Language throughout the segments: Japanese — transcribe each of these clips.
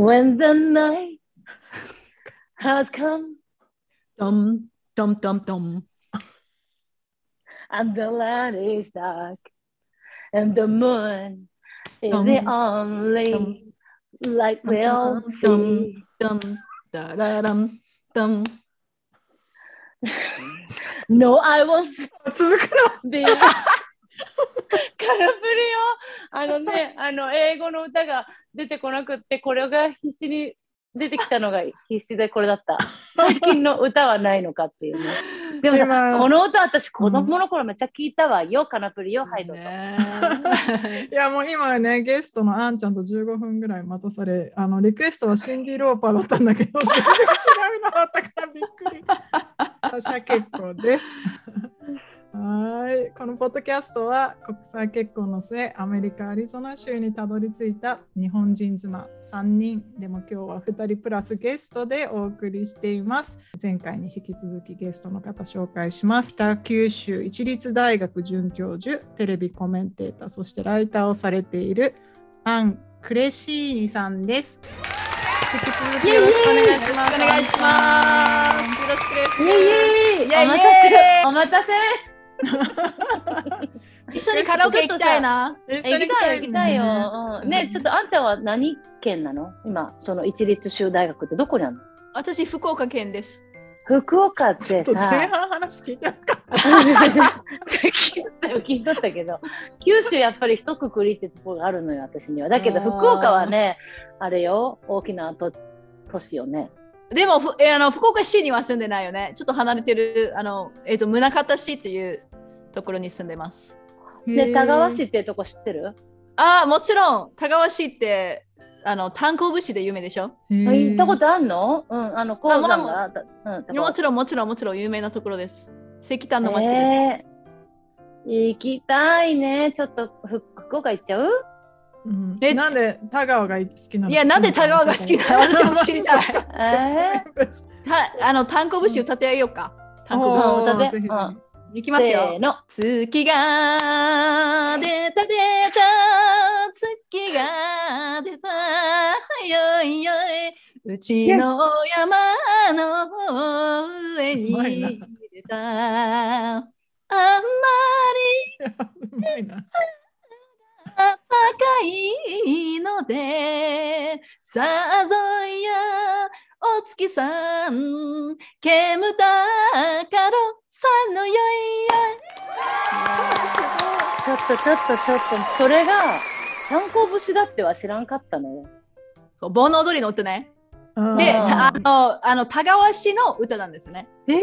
When the night has come ドンドンドンドン。 and the land is dark and the moon is Dum, the only light we'll see. ドンダラランドン。 No, I won't 続く be カラプリよ。あのね、あの英語の歌が 出てこなくって、これが必死に出てきたのが 必死でこれだった。最近の歌はないのかっていうね。でもさ、今この歌私子供の頃めっちゃ聞いたわよ、カナプリよ、はいどうぞ。ねのいやもう今ねゲストのあんちゃんと15分ぐらい待たされあのリクエストはシンディ・ローパーだったんだけど 全然違うのだったからびっくり。私は結構です。はいこのポッドキャストは国際結婚の末アメリカ・アリゾナ州にたどり着いた日本人妻3人でも今日は2人プラスゲストでお送りしています。前回に引き続きゲストの方紹介します。北九州一律大学准教授テレビコメンテーターそしてライターをされているアン・クレシーニさんです。引き続きよろしくお願いします。お願いします。よろしくです。イエイイエイイエイお待たせ。お待たせ 一緒にカラオケ行きたいな。一緒に行きたい行きたいよ。うんね、ちょっとあんちゃんは何県なの？今、その一律州大学ってどこにあるの？私、福岡県です。福岡っちょってと前さ、半話聞いてなか った聞いたよ聞いとったけど、九州やっぱり一括りってところがあるのよ、私には。だけど、福岡はね、あれよ、大きな都都市よね。でも、ふえあの福岡市には住んでないよね。ちょっと離れてる、あの、えっ、と、宗像市っていうところに住んでます。で、田川市ってとこ知ってる？ああ、もちろん、田川市って、あの、炭鉱節で有名でしょ？あ行ったことあんの？うん、あの、鉱山が。あった。うもちろん、もちろん、もちろん有名なところです。石炭の町です。えー。行きたいね。ちょっとふ福岡行っちゃう？うん。えなんで田川が好きなの？いやなんで田川が好きなの？私も知りたい。え説たあの、炭鉱節歌ってあげようか。炭鉱お節。歌ってうん。ひいきますよ。の。月が出た出た月が出たよいよいうちの山の上に出たあんま。り高いのでさぞやお月さん煙たかろさんのよいよいちょっとちょっとちょっと、それが炭鉱節だっては知らんかったのよ。盆踊りの歌ね。うんで、あの、あの田川市の歌なんですよね。えー、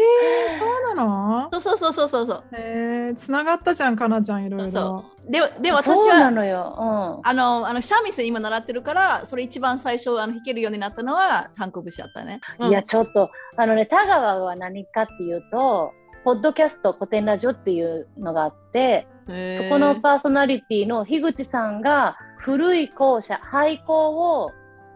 そうなの？そうそうそうそうそうそう。えー、つながったじゃん、かなちゃんいろいろ。そうで、で私そうなはのよ。あのあの三味線今習ってるから、それ一番最初あの弾けるようになったのは炭鉱節だったね。うん。いや、ちょっと、あのね、田川は何かっていうと、ポッドキャスト古典ラジオっていうのがあって、そそこのパーソナリティの樋口さんが古い校舎、廃校を、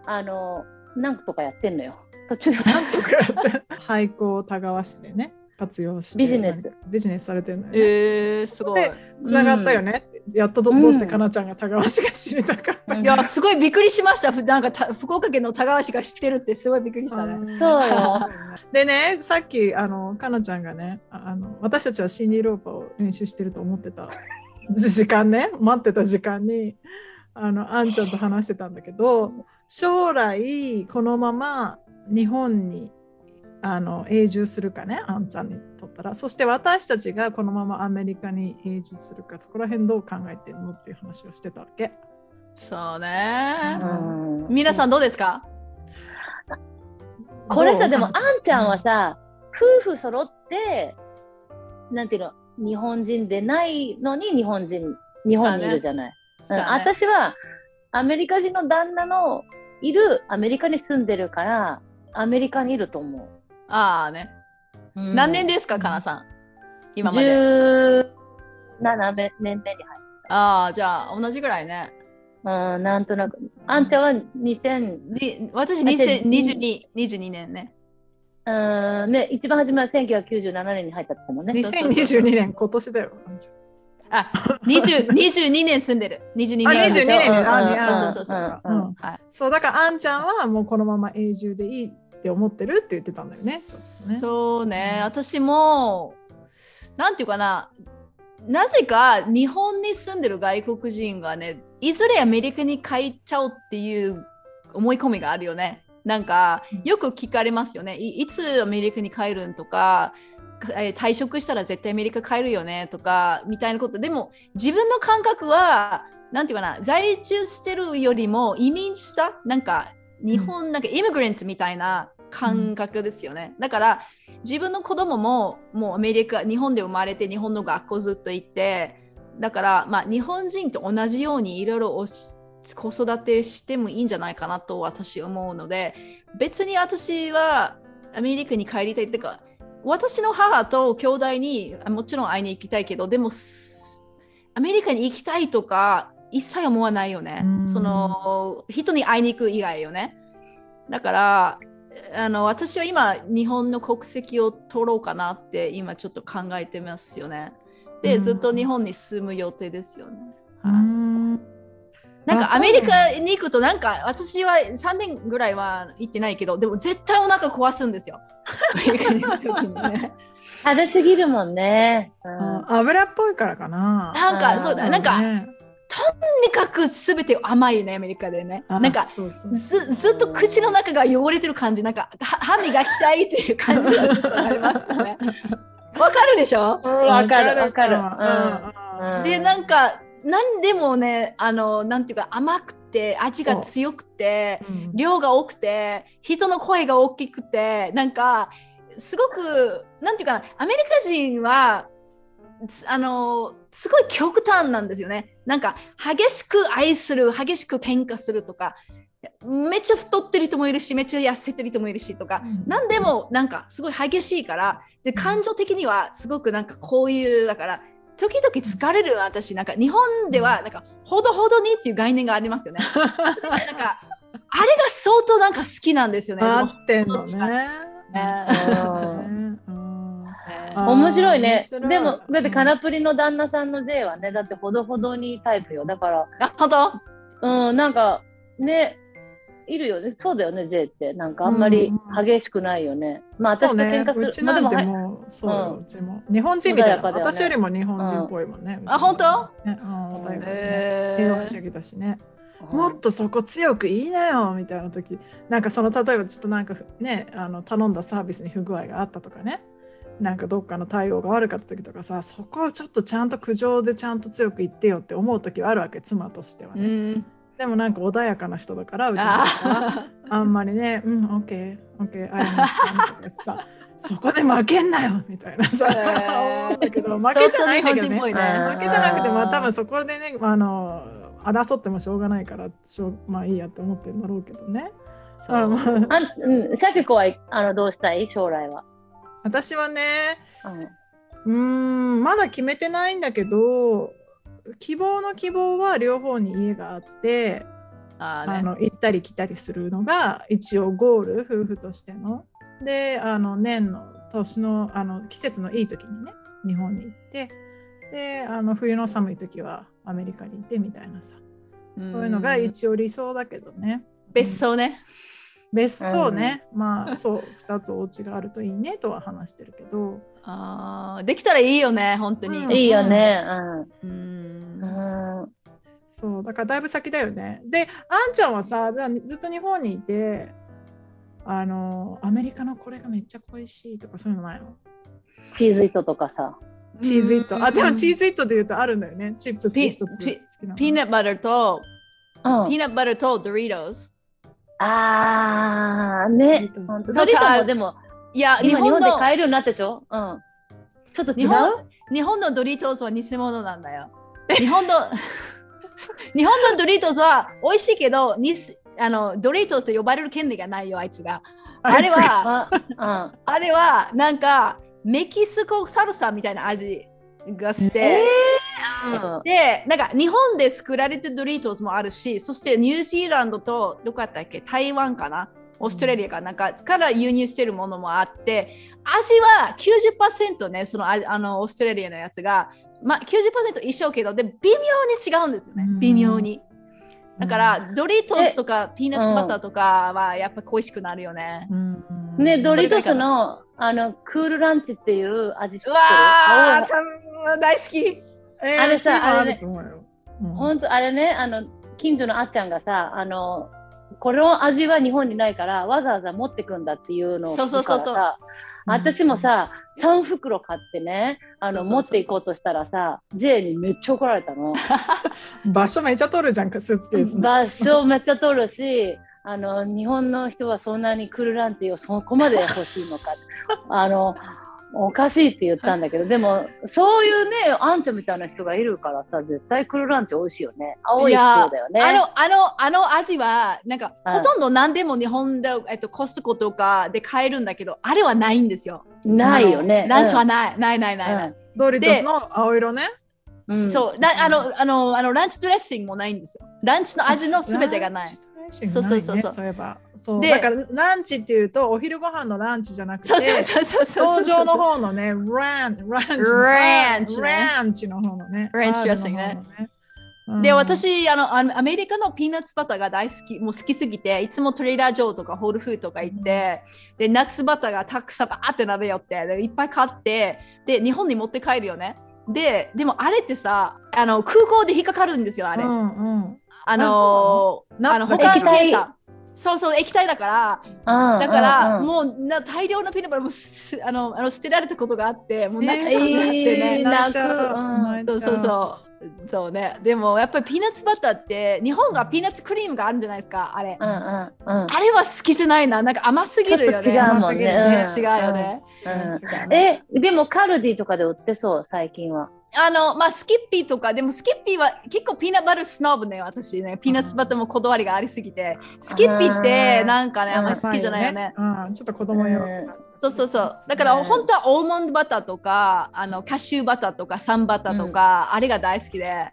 あの、なんとかやってんのよ。途中で。なんとかやって、廃校田川市でね、活用して。ビジネスビジネスされてるのよ、ね。えー、すごい。でつながったよね。やっとどうんどうしてかなちゃんが田川市が知りたかった。いや、すごいびっくりしました。ふなんかた福岡県の田川市が知ってるってすごいびっくりしたね。んそうよ。でね、さっきあのかなちゃんがねああの、私たちはシンディ・ローパーを練習してると思ってた時間ね、待ってた時間にあのあんちゃんと話してたんだけど、将来このまま日本にあの永住するかね、あんちゃんにとったら、そして私たちがこのままアメリカに永住するか、そこら辺どう考えてるのっていう話をしてたわけ。そうね。うん。皆さんどうですか？これさ、でも、あんちゃんはさ、夫婦揃って、なんていうの、日本人でないのに日本人、日本にいるじゃない。うん。そうね。私は、アメリカ人の旦那のいるアメリカに住んでるから、アメリカにいると思ああね。う。うん何年ですか、かなさん。今まで。17年目に入る。ああ、じゃあ同じぐらいね。うん、なんとなく。あんちゃんは2000、に私あじゃあ2022 22年ね。うん、ね、一番初めは1997年に入ったってもんね。2022年、今年だよ。あんちゃんあ、20 22 年住んでる。22あ年。22年ねあそうそうそううんうんはい。そうだからあんちゃんはもうこのまま永住でいいって思ってるって言ってたんだよね。そうね、私も、なんていうかな、なぜか日本に住んでる外国人がね、いずれアメリカに帰っちゃうっていう思い込みがあるよね。なんか、よく聞かれますよね。いいつアメリカに帰るんとか、かえー退職したら絶対アメリカ帰るよねとか、みたいなこと。でも、自分の感覚は、なんていうかな、在住してるよりも移民した、なんか、日本、なんかイミグレントみたいな感覚ですよね。だから、自分の子供ももうアメリカ日本で生まれて日本の学校ずっと行ってだからまあ日本人と同じようにいろいろ子育てしてもいいんじゃないかなと私思うので別に私はアメリカに帰りたいってか私の母と兄弟にあもちろん会いに行きたいけどでもすアメリカに行きたいとか一切思わないよね。うん。その人に会いに行く以外よね。だからあの私は今日本の国籍を取ろうかなって今ちょっと考えてますよね。で、うん。ずっと日本に住む予定ですよね。うはい。んなんかアメリカに行くとなんか私は3年ぐらいは行ってないけどでも絶対お腹壊すんですよ。アメリカに行く時にね。食べ過ぎるもんね。うんあ油っぽいからかな。なんかそうだなんか、ねとにかく全て甘いねアメリカでね。あなんかそうそうずずっと口の中が汚れてる感じなんかは歯磨きたいっていう感じがずっとありますよね。わかるでしょ？うんわかるわかる。うんうんでなんか何でもねあのなんていうか甘くて味が強くてうん量が多くて人の声が大きくてなんかすごくなんていうかなアメリカ人はつあのすごい極端なんですよね。なんか激しく愛する激しく喧嘩するとかめっちゃ太ってる人もいるしめっちゃ痩せてる人もいるしとかうん何でもなんかすごい激しいからで感情的にはすごくなんかこういうだから時々疲れる私なんか日本ではなんかほどほどにっていう概念がありますよね。なんかあれが相当なんか好きなんですよね。合ってんのね。面白いね。でもだってカナプリの旦那さんの J はねだってほどほどにタイプよ。だからあ本当？うんなんかねいるよね。そうだよね J って。なんかあんまり激しくないよね、まあ私とそうね。喧嘩する。うちなんてまあでもそうよ。うん。うちも。日本人みたいな。ね。私よりも日本人っぽいもんね。うちもあ本当？ね。うん穏やかでね。へ平和主義だしね。はい。もっとそこ強く言いなよみたいな時。なんかその例えばちょっとなんかねあの頼んだサービスに不具合があったとかね。なんかどっかの対応が悪かった時とかさそこをちょっとちゃんと苦情でちゃんと強く言ってよって思う時はあるわけ妻としてはうね、ん。でもなんか穏やかな人だからうちの夫は。ああんまりねうんオッケーオッケーありましたとかさ。そこで負けんなよみたいなさ、へー。思うんだけど負けじゃないんだけどね。ね。負けじゃなくてまあ多分そこでねあの争ってもしょうがないからしょうまあいいやって思ってるんだろうけどね。そう。あまああんうん、さきこはあのどうしたい？将来は。私はねうん。うーんまだ決めてないんだけど希望の希望は両方に家があってあーね。あの行ったり来たりするのが一応ゴール夫婦としての。であの年の年のあの季節のいい時にね日本に行ってであの冬の寒い時はアメリカに行ってみたいなさ。そういうのがん一応理想だけどね。別荘ね。別荘ね、まあそう2つお家があるといいねとは話してるけどあーできたらいいよね、本当に。うんいいよね。うんうん。うんそうだからだいぶ先だよね。であんちゃんはさじゃあずっと日本にいてあのアメリカのこれがめっちゃ恋しいとかそういうのないの？チーズ糸とかさ。チーズイット。あ、でもチーズズイットで言うとあるんだよね。チップスで一つ好ピきなの。ピーナッツバターと、うんピーナッツバターとドリートス。あーね。ドリトスほんとドリトもでもいや、日本で買えるようになったでしょ？うん。ちょっと違う？日本のドリートスは偽物なんだよ。日本の 日本のドリートスは美味しいけど、にあのドリートスと呼ばれる権利がないよ、あいつが。あれは、あ、あれはなんかメキシコサルサみたいな味がして。うん。うん。で、なんか日本で作られてるドリートスもあるし、そしてニュージーランドとどこだったっけ？台湾かな？オーストラリアかなんかから輸入してるものもあって、味は90%ね、そのああのオーストラリアのやつがまあ90%一緒けど、で、微妙に違うんですよね。う。ん。微妙に。だから、ドリトスとかピーナッツバターとかはやっぱ恋しくなるよね。うん。ね、ドリトスのあのクールランチっていう味知ってる？うわー、大好き。えーあれさあれね。本当あれねあの近所のあっちゃんがさあのこの味は日本にないからわざわざ持ってくんだっていうのをそうそうそうそう。私もさ3袋買ってねあの持っていこうとしたらさ J にめっちゃ怒られたの。場所めっちゃ取るじゃんかスーツケースの。場所めっちゃ取るしあの日本の人はそんなにクールランチをそこまで欲しいのか。あのおかしいって言ったんだけどでもそういうねあんちゃんみたいな人がいるからさ絶対クールランチ美味しいよね。青い袋だよね。あの、あの、あの味は、なんか、うん。ほとんど何でも日本で、えっと、コストコとかで買えるんだけど、あれはないんですよ。ないよね。ランチはない、ないないないない。ドリトスの青色ね。うん。うんそう。だあのあのあのランチドレッシングもないんですよ。ランチの味のすべてがないラン。チドレッシングないねそうそうそう。そうそういえば。そう。でだからランチっていうとお昼ご飯のランチじゃなくてそうそうそうそうそう。登場の方のねランランチのランチね。ランチの方のね。ランチドレッシングね。で、私あの、アメリカのピーナッツバターが大好き、もう好きすぎて、いつもトレーダー・ジョーとかホールフードとか行って、で、ナッツバターがたくさんバーって鍋よって、でいっぱい買って、で、日本に持って帰るよね。で、でもあれってさ、あの空港で引っかかるんですよ、あれ。うんうんあのナッツだあの他の液体。検査そうそう液体だからうんだから、うんうん。もうな大量のピーナッツバターもすあのあの捨てられたことがあってもう泣きそうえーになってね、えー泣いちゃう。泣く。うん。そうそうそう。そうね。でもやっぱりピーナッツバターって日本がピーナッツクリームがあるんじゃないですかあれ、うんうんうん。あれは好きじゃないな。なんか甘すぎるよね。違うもんね。甘すぎるね。違うよね、うん。えでもカルディとかで売ってそう最近はあのまあスキッピーとかでもスキッピーは結構ピーナッツバタースノブね私ね。ピーナッツバターもこだわりがありすぎて。スキッピーってなんかねあんまり好きじゃないよね。うんちょっと子供用。うん。そうそうそう。だからうん。本当はオーモンドバターとか、あのカシューバターとかサンバターとか、あれが大好きで。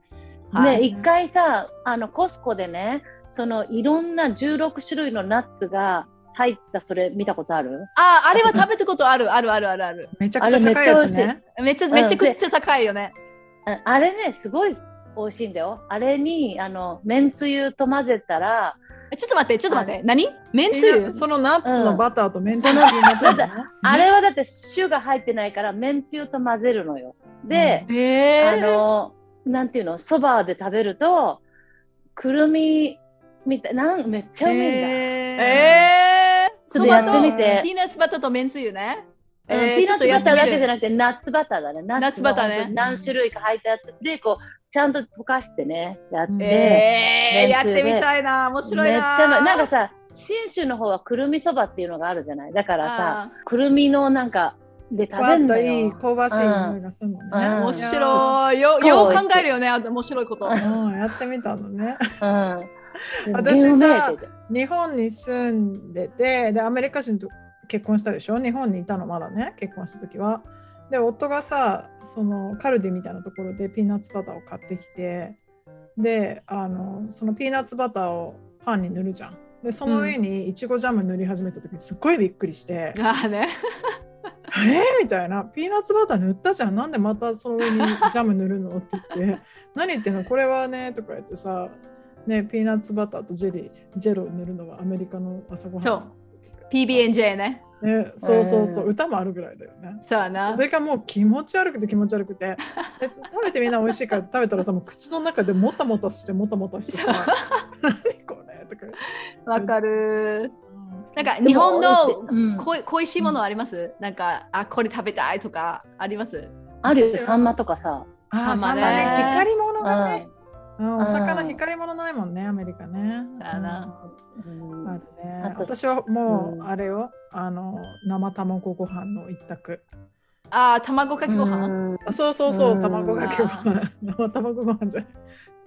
はい。ね、一回さあのコスコでねそのいろんな16種類のナッツが入ったそれ見たことある？あ、あれは食べたことある、あるあるあるある。めちゃくちゃ高いやつね。めっちゃん。めちゃくちゃ高いよね。ああれねすごい美味しいんだよ。あれにあのめんつゆと混ぜたらえちょっと待って、ちょっと待って。何？めんつゆ？そのナッツのバターとメンチそのあれはだって種が入ってないからめんつゆと混ぜるのよ。で、えあのなんていうの？そばで食べるとくるみみたいなんめっちゃうめえんだ、えー、ちょっとやってみてピーナッツバターとめんつゆね。うんえーピーナッツバターだけじゃななくてナッツバターだね。ナナッツバターね何種類か入ったやつでこうちゃんと溶かしてねやって、えー、やってみたいな。面白いめっな。ちゃなんかさ信州の方はくるみそばっていうのがあるじゃない？だからさあくるみのなんかで食ふわっとべんのよ。いい香ばしい匂いがするのね。うん面白い。よよう考えるよね、あ面白いこと。うん、やってみたのね。うん、私さ日本に住んでて、で、アメリカ人と結婚したでしょ？日本にいたのまだね、結婚した時は。で、夫がさ、そのカルディみたいなところでピーナッツバターを買ってきて、で、あの、そのピーナッツバターをパンに塗るじゃん。で、その上にいちごジャム塗り始めた時すっごいびっくりして、ああね。えー、みたいな、ピーナッツバター塗ったじゃん、なんでまたその上にジャム塗るの？って言って、何言ってんの、これはね、とか言ってさ、ね、ピーナッツバターとジェリー、ジェロ塗るのはアメリカの朝ごはん。そう PB&J ね。ね、そうそうそう、うん歌もあるぐらいだよね。そうやなそ。れがもう気持ち悪くて気持ち悪くて、え食べてみんな美味しいから食べたらさ、もう口の中でもたもたしてもたもたしてさ、何これとか。わかる。うんなんか日本のでも美味しいうんしいものあります、なんか、あ、これ食べたいとかあります？あるよサンマとかさ。ああ、サンマね光り物うがね、んうん、お魚光り物ないもんね、アメリカね。あるね。私はもううん。あれよ、あの生卵ご飯の一択。あー、卵かけご飯、うん。あそうそうそうう、ん。卵かけご飯。生卵ご飯じゃない。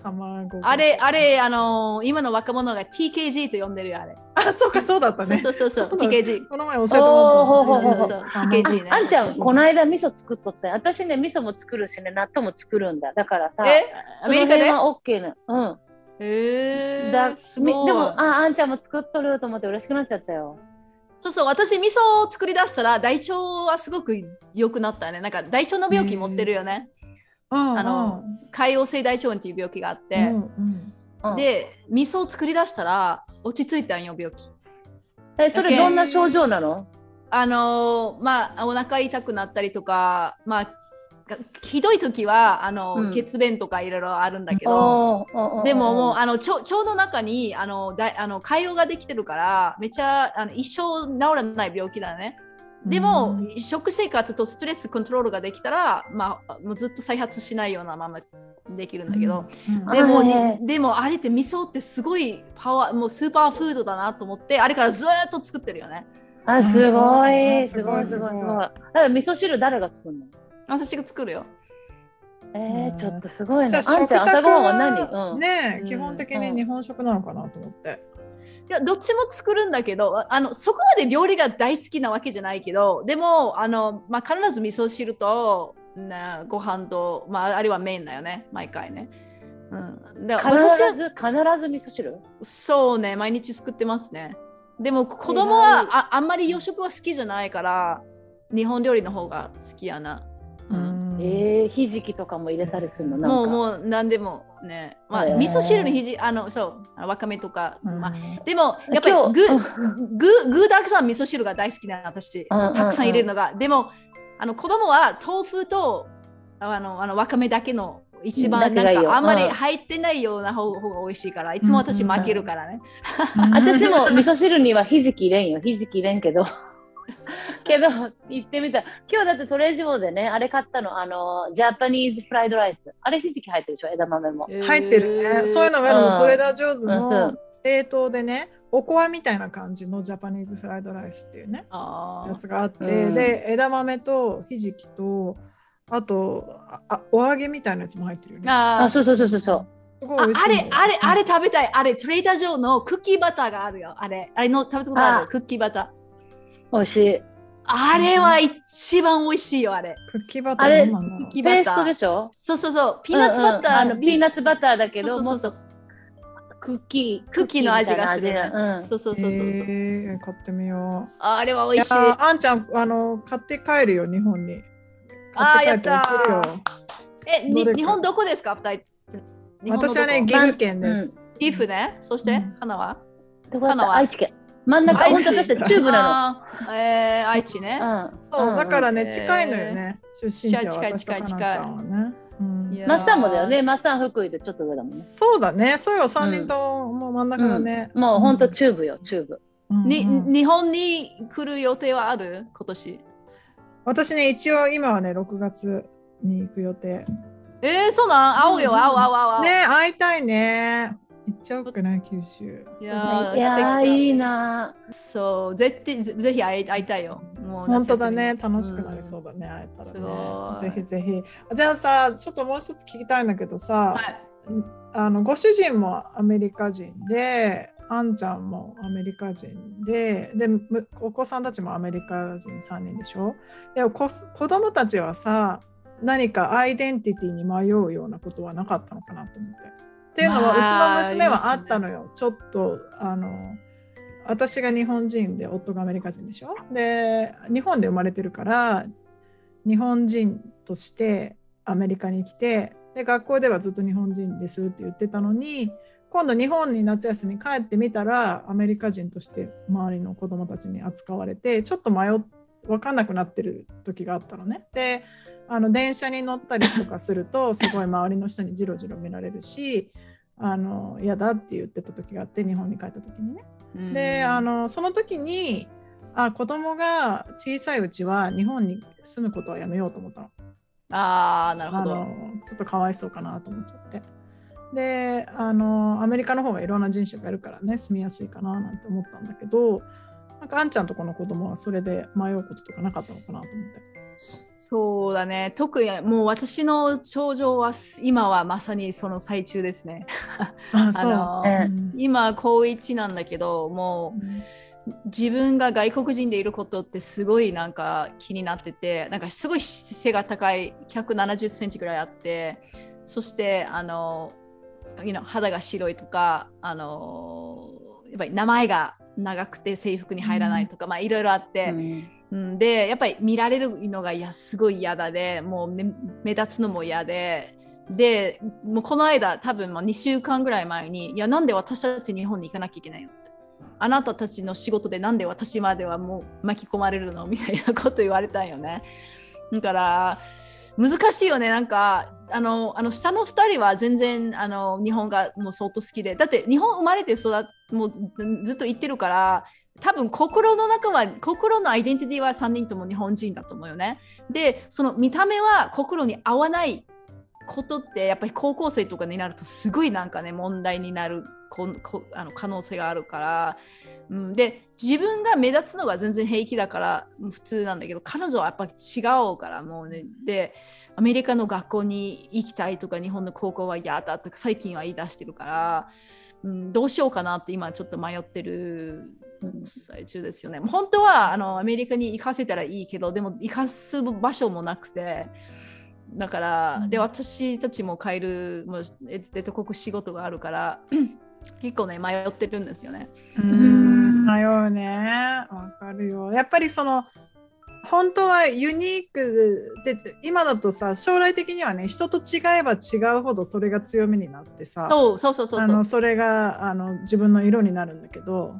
卵。あれ、あれ、あのー今の若者が TKG と呼んでるよ、あれ。あ、そうか、そうだったね。そうそうそうそう、だ TKG。この前教えてもらったおーほうほうほうほうそうそうそう、TKG ね。あんちゃん、この間味噌作っとったよ私ね、味噌も作るしね、納豆も作るんだ。だからさ、え？アメリカで？その辺は OK な。うん。えだー、すごいみでもあ、あんちゃんも作っとると思って嬉しくなっちゃったよ。そうそう、私、味噌を作り出したら、大腸はすごく良くなったね。なんか、大腸の病気持ってるよね。ああの潰瘍性大腸炎っていう病気があって、うんうんうん、で味噌を作り出したら落ち着いたんよ病気。えそれどんな症状なの？あのーまあお腹痛くなったりとかまあがひどい時はあの、うん血便とかいろいろあるんだけど。でももうあの腸腸の中にあのだあの潰瘍ができてるからめっちゃあの一生治らない病気だね。でも、食生活とストレスコントロールができたら、まあ、もうずっと再発しないようなままできるんだけど、うん。でも、あね。にでもあれって味噌ってすごいパワーもうスーパーフードだなと思ってあれからずーっと作ってるよね。あすごあいすごいすごいすすごい。ごい。だ味噌汁誰が作るの？私が作るよ。えうん。ー、ちょっとすごいじゃな。あ食卓あんちゃん朝ごはんは何、うん、はねうん。基本的に日本食なのかなと思って。いやどっちも作るんだけどあのそこまで料理が大好きなわけじゃないけどでもあの、まあ、必ず味噌汁と、ね、ご飯と、まあ、あれはメインだよね毎回ね。うん、だから私は必ず必ず味噌汁？そうね毎日作ってますね。でも子供はああんまり洋食は好きじゃないから日本料理の方が好きやな。うん。えー、ひじきとかも入れたりするの？なんか。もうもう何でもね、まあ、へー。味噌汁にひじあのそうわかめとか、うん。まあ、でもやっぱり具具具だくさん味噌汁が大好きな私うんうんうん。たくさん入れるのが、でもあの子供は豆腐とあのあのわかめだけの一番なんかあんまりうん。入ってないような方方が美味しいからいつも私負けるからね、私も味噌汁にはひじき入れんよ。ひじき入れんけど けど行ってみた。今日だってトレジボでねあれ買ったのあのジャパニーズフライドライスあれひじき入ってるでしょ枝豆も、入ってるね。そういうのがあるうん。のトレーダー・ジョーズの冷凍でね、おこわみたいな感じのジャパニーズフライドライスっていうね、あやつがあって、うん。で、枝豆とひじきと、あとああお揚げみたいなやつも入ってるよね。ああそうそうそうそうそう。あすごい美味しいの。あれ、あれ、あれ食べたい。あれ、トレーダー上のクッキーバターがあるよ。あれ、あれの食べたことああ。るクッキーバター。美味しい。あれは一番美味しいよ、あれ。クッキーバタあれーなんだろうクッキーバター。ペーストでしょ？そうそうそう。ピーナッツバター、うんうんあのピー。ナッツバターだけどそうそうクッキークッキーの味がする、そうそうそうそうそう。えー買ってみよあれはう。美味しい。あんちゃんあの買って帰るよ日本に。あー買って帰って送るよ。やったえ、日本どこですか、二人。私はね岐阜県です。岐阜ね。そして、うん。花はどこだっ香川。た愛知県真ん中本当私たちチューブなあー。えー、愛知ね。の、うん、そうだからうんね近いのよね。出身地は近い私とか近いなちゃんはね。マッサンもだよね。マッサン福井でちょっと上だもんね。そうだね。そうよ三人とも真ん中だね。もう本当んチューブよチューブうんにうん。日本に来る予定はある？今年。私ね一応今はね6月に行く予定。えー、そうなん？会おうよ、うん会おう会おう会おう。ね会いたいね。行っちゃおうかな九州。いやーいやいいな。そう、絶対ぜぜひ会い会いたいよ。もう本当だね。楽しくなりそうだね、会えたすらごい。ねぜひぜひ。じゃあさちょっともう一つ聞きたいんだけどさ、はい。あのご主人もアメリカ人であんちゃんもアメリカ人ででむお子さんたちもアメリカ人3人でしょ？でもこ子供たちはさ何かアイデンティティに迷うようなことはなかったのかなと思って。っていうのは、まあうちの娘はあったのよ。ちょっとあの私が日本人で夫がアメリカ人でしょ？で日本で生まれてるから日本人としてアメリカに来てで学校ではずっと日本人ですって言ってたのに今度日本に夏休み帰ってみたらアメリカ人として周りの子供たちに扱われてちょっと迷っ分かんなくなってる時があったのね。であの電車に乗ったりとかすると すごい周りの人にジロジロ見られるしあの嫌だって言ってた時があって日本に帰った時にね。うんであのその時にあ子供が小さいうちは日本に住むことはやめようと思ったの。あーなるほど。あのちょっとかわいそうかなと思っちゃって。であのアメリカの方がいろんな人種がいるからね住みやすいかななんて思ったんだけどなんかあんちゃんとこの子供はそれで迷うこととかなかったのかなと思って。そうだね。特にもう私の症状は今はまさにその最中ですね。あ そう、のうん今高1なんだけどもう自分が外国人でいることってすごいなんか気になっててなんかすごい背が高い170センチぐらいあってそしてあの、you know 肌が白いとかあのやっぱり名前が長くて制服に入らないとか、まあいろいろあって、うんうん、でやっぱり見られるのがいやすごい嫌だでもう目立つのも嫌で。でもうこの間多分まあ2週間ぐらい前にいやなんで私たち日本に行かなきゃいけないの？ってあなたたちの仕事でなんで私まではもう巻き込まれるの？みたいなこと言われたんよね。だから難しいよね。なんかあのあの下の2人は全然あの日本がもう相当好きで。だって日本生まれて育もうずっと行ってるから多分心の中は心のアイデンティティは3人とも日本人だと思うよね。でその見た目は心に合わないことってやっぱり高校生とかになるとすごいなんかね問題になるここあの可能性があるから、うん、で自分が目立つのが全然平気だから普通なんだけど彼女はやっぱり違うからもうねでアメリカの学校に行きたいとか日本の高校は嫌だとか最近は言い出してるから、うん、どうしようかなって今ちょっと迷ってる最中ですよね。本当はあのアメリカに行かせたらいいけどでも行かす場所もなくてだから、うんで私たちも帰るもうえ出てこく仕事があるから 結構ね迷ってるんですよね。うん迷うね。わかるよ。やっぱりその本当はユニークで今だとさ将来的にはね人と違えば違うほどそれが強みになってさそうそうそうそうそうあのそれがあの自分の色になるんだけど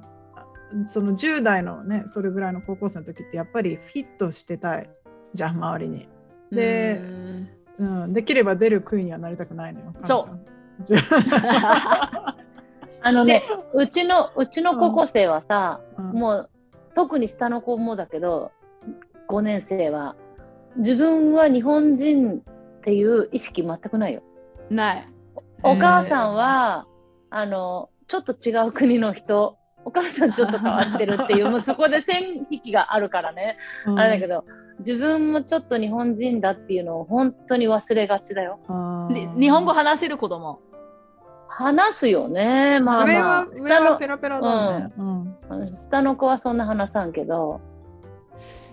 その10代のねそれぐらいの高校生の時ってやっぱりフィットしてたいじゃん周りに。でうんうん、できれば出る杭にはなりたくないのよ。そうあのね、うちの、うちの高校生はさ。うんもう、特に下の子もだけど、5年生は、自分は日本人っていう意識全くないよ。ない。お母さんは、あの、ちょっと違う国の人、お母さんちょっと変わってるっていう、もうそこで線引きがあるからね、うんあれだけど、自分もちょっと日本人だっていうのを本当に忘れがちだよ。日本語話せる子供。話すよね、まあ上まあは。上下のはペラペラだね。うん下の子はそんな話さんけど。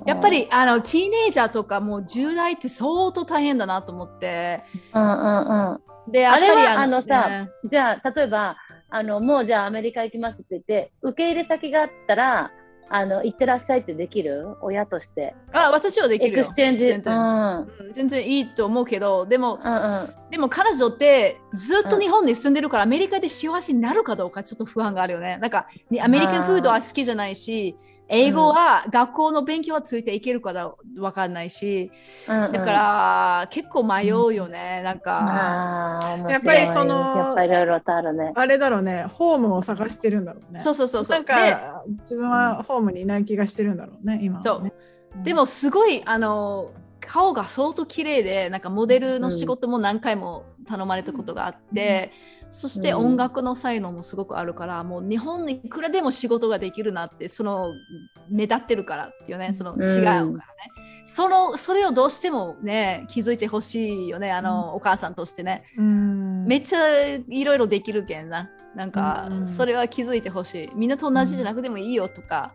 やっぱりあのティーネイジャーとかもう10代って相当大変だなと思って。うんうんうん。で、やっぱりあれはあのさねじゃあ、例えば、あの、もうじゃあアメリカ行きますって言って、受け入れ先があったら、あの、行ってらっしゃいってできる？親として。あ私はできるよ exchange。全然うん。うんうん全然いいと思うけど、でも、うん。でも彼女ってずっと日本に住んでるから、アメリカで幸せになるかどうかちょっと不安があるよね。なんかに American food は好きじゃないし、英語は学校の勉強はついていけるかだわかんないし、うんうんだから結構迷うよね。なんか、あー面白いやっぱりそのやっぱりいろいろとあるね。あれだろうね、ホームを探してるんだろうね。そうそうそうそう。なんか自分はホームにいない気がしてるんだろうね、今はね。ででもすごいあの顔が相当綺麗でなんかモデルの仕事も何回も頼まれたことがあって、そしてうん。音楽の才能もすごくあるから、もう日本にいくらでも仕事ができるなってその目立ってるからっていうねそのうん違うからね、そのそれをどうしてもね気づいてほしいよねあの、お母さんとしてね。うん。めっちゃいろいろできるけんな。なんか、うん。それは気づいてほしい。みんなと同じじゃなくてもいいよとか、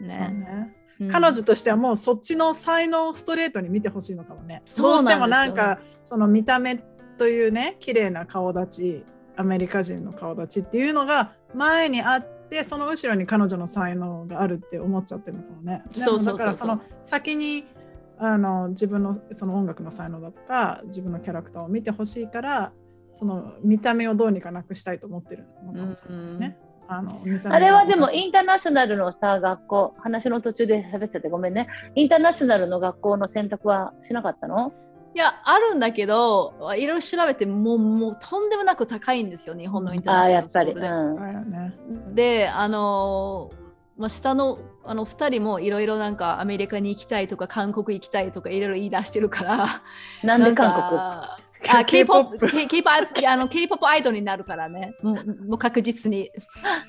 ね。彼女としてはもうそっちの才能をストレートに見てほしいのかもね。どうしてもなんかその見た目というね綺麗な顔立ちアメリカ人の顔立ちっていうのが前にあってその後ろに彼女の才能があるって思っちゃってるのかもね。でもそうそうそうそうだからその先にあの自分のその音楽の才能だとか自分のキャラクターを見てほしいからその見た目をどうにかなくしたいと思ってるのかもしれないね。あの見た目があれはでもインターナショナルのさ、学校、話の途中で喋っててごめんね。インターナショナルの学校の選択はしなかったの？いや、あるんだけど、いろいろ調べてもう、もうとんでもなく高いんですよ、日本のインターああ、ナショやっぱり。ナルスクールで。うん。で、あのーまあ、下のあの2人もいろいろなんかアメリカに行きたいとか韓国行きたいとかいろいろ言い出してるから。なんで韓かあ K-POP K- K-POP あの K-POP アイドルになるからね。もう確実に。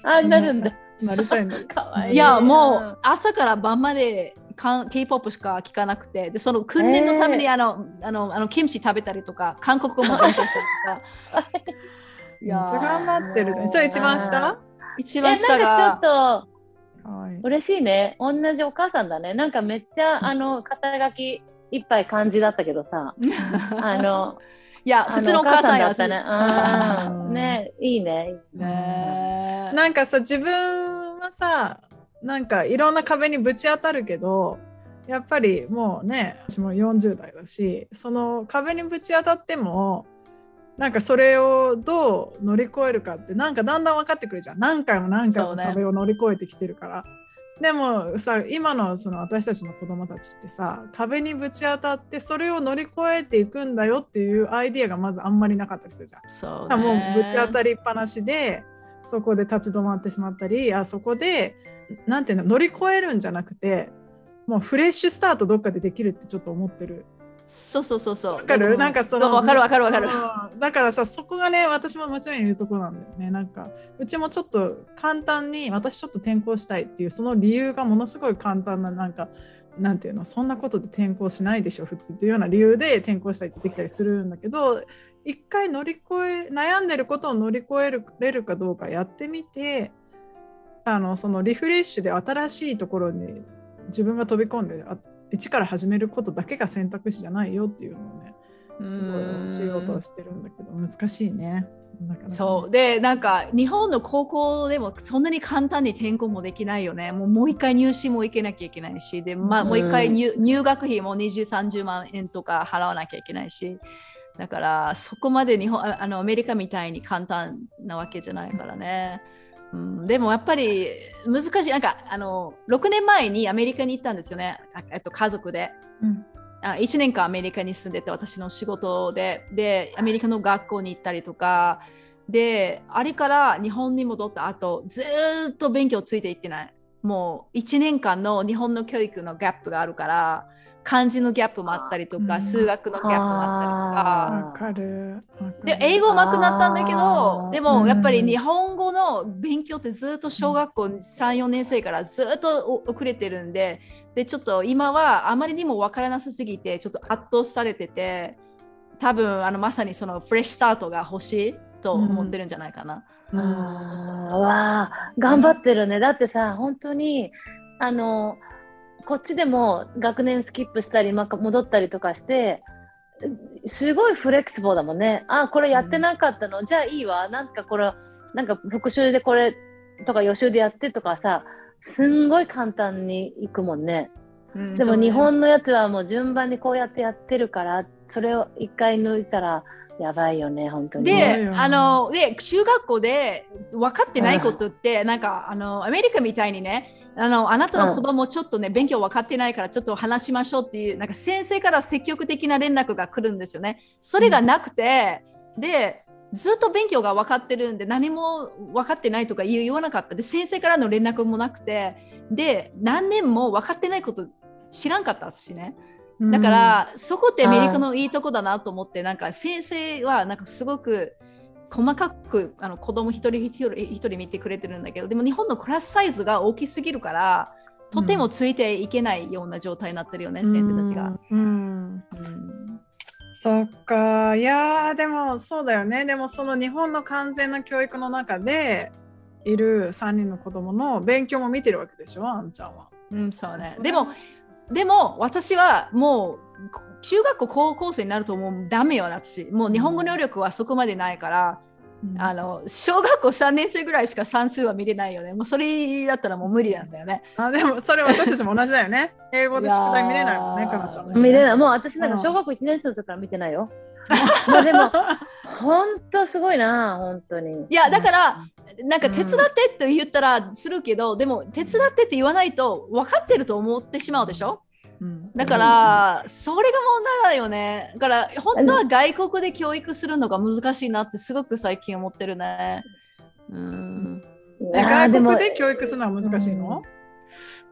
国あ、なるんだ。なりたいんだ。かわいい。いや、もう朝から晩まで K-POP しか聞かなくて、でその訓練のためにあの、あのあのキムチ食べたりとか、韓国語も勉強したりとか。いめっちゃ頑張ってるじゃん。それ一番下？一え、番下なんかちょがっ。と。嬉しいね。同じお母さんだね。なんかめっちゃ、あの、肩書きいっぱい漢字だったけどさ、あの、いや、あ普通のお母さんやだったね。うん。ね、いいね。ねなんかさ自分はさなんかいろんな壁にぶち当たるけどやっぱりもうね私も40代だしその壁にぶち当たってもなんかそれをどう乗り越えるかってなんかだんだん分かってくるじゃん何回も何回も壁を乗り越えてきてるから。でもさ今のその私たちの子供たちってさ壁にぶち当たってそれを乗り越えていくんだよっていうアイディアがまずあんまりなかったりするじゃん。そうもうぶち当たりっぱなしでそこで立ち止まってしまったりあそこでなんていうの乗り越えるんじゃなくてもうフレッシュスタートどっかでできるってちょっと思ってる。そうそうそうそう。わかる？なんかそのわかるわかるわかる。うんだからさそこがね私も娘に言うところなんだよねなんかうちもちょっと簡単に私ちょっと転校したいっていうその理由がものすごい簡単ななんかなんていうのそんなことで転校しないでしょ普通っていうような理由で転校したいってできたりするんだけど一回乗り越え悩んでることを乗り越えれるかどうかやってみてあのそのリフレッシュで新しいところに自分が飛び込んであ一から始めることだけが選択肢じゃないよっていうのをねすごい教えようとはしてるんだけど難しいね。なかなかね。そう。でなんか日本の高校でもそんなに簡単に転校もできないよね。もうもう一回入試も行けなきゃいけないしで、まあ、うん。もう一回入入学費も2030万円とか払わなきゃいけないし。だからそこまで日本ああのアメリカみたいに簡単なわけじゃないからね。うん、でもやっぱり難しいなんかあの6年前にアメリカに行ったんですよね。あえっと家族で。うん。あ1年間アメリカに住んでて私の仕事で。でアメリカの学校に行ったりとか。であれから日本に戻った後ずーっと勉強ついていってない。もう1年間の日本の教育のギャップがあるから漢字のギャップもあったりとか、うん。数学のギャップもあったりとか。わかで英語上手くなったんだけあどーでもやっぱりうん日本語の勉強ってずっと小学校34年生からずっと遅れてるんででちょっと今はあまりにも分からなさすぎてちょっと圧倒されてて多分あのまさにそのフレッシュスタートが欲しいと思ってるんじゃないかな。う。わあ頑張ってるね。だってさ、本当に、あの、こっちでも学年スキップしたり、まあ戻ったりとかして、すごいフレキシブルだもんね。あ、これやってなかったの、じゃあいいわ。なんかこれ、なんか復習でこれとか予習でやってとかさ、すんごい簡単にいくもんね。うんでも日本のやつはもう順番にこうやってやってるから、それを一回抜いたらやばいよね、本当に。でよ、あの、で、中学校で分かってないことって、なんか、あの、アメリカみたいにね、あの、あなたの子供ちょっとね、勉強分かってないから、ちょっと話しましょうっていう、なんか先生から積極的な連絡が来るんですよね。それがなくて、で、ずっと勉強が分かってるんで、何も分かってないとか言わなかった。で、先生からの連絡もなくて、で、何年も分かってないこと知らんかったしね。だか、ら、そこってアメリカのいいとこだなと思って、なんか先生はなんかすごく細かくあの子供一人一人一人見てくれてるんだけど、でも日本のクラスサイズが大きすぎるから、とてもついていけないような状態になってるよね、先生たちが。。うんうんうんそっか、いやーでもそうだよね。でもその日本の完全な教育の中でいる3人の子供の勉強も見てるわけでしょ、あんちゃんは。うん、そうね。でも、でも私はもう中学校高校生になるともうダメよ私もう日本語能力はそこまでないから、うんあの小学校3年生ぐらいしか算数は見れないよねもうそれだったらもう無理なんだよねあでもそれ私たちも同じだよね。英語で宿題見れないもんね、かなちゃんね。見れない。もう私なんうんか小学校1年生の時から見てないよ。まあでも、本当すごいな、本当に。いやだからなんか手伝ってって言ったらするけど、でも手伝ってって言わないと分かってると思ってしまうでしょ？うんだから、それが問題だよね。だから、本当は外国で教育するのが難しいなってすごく最近思ってるね。うん。外国で教育するのは難しいの、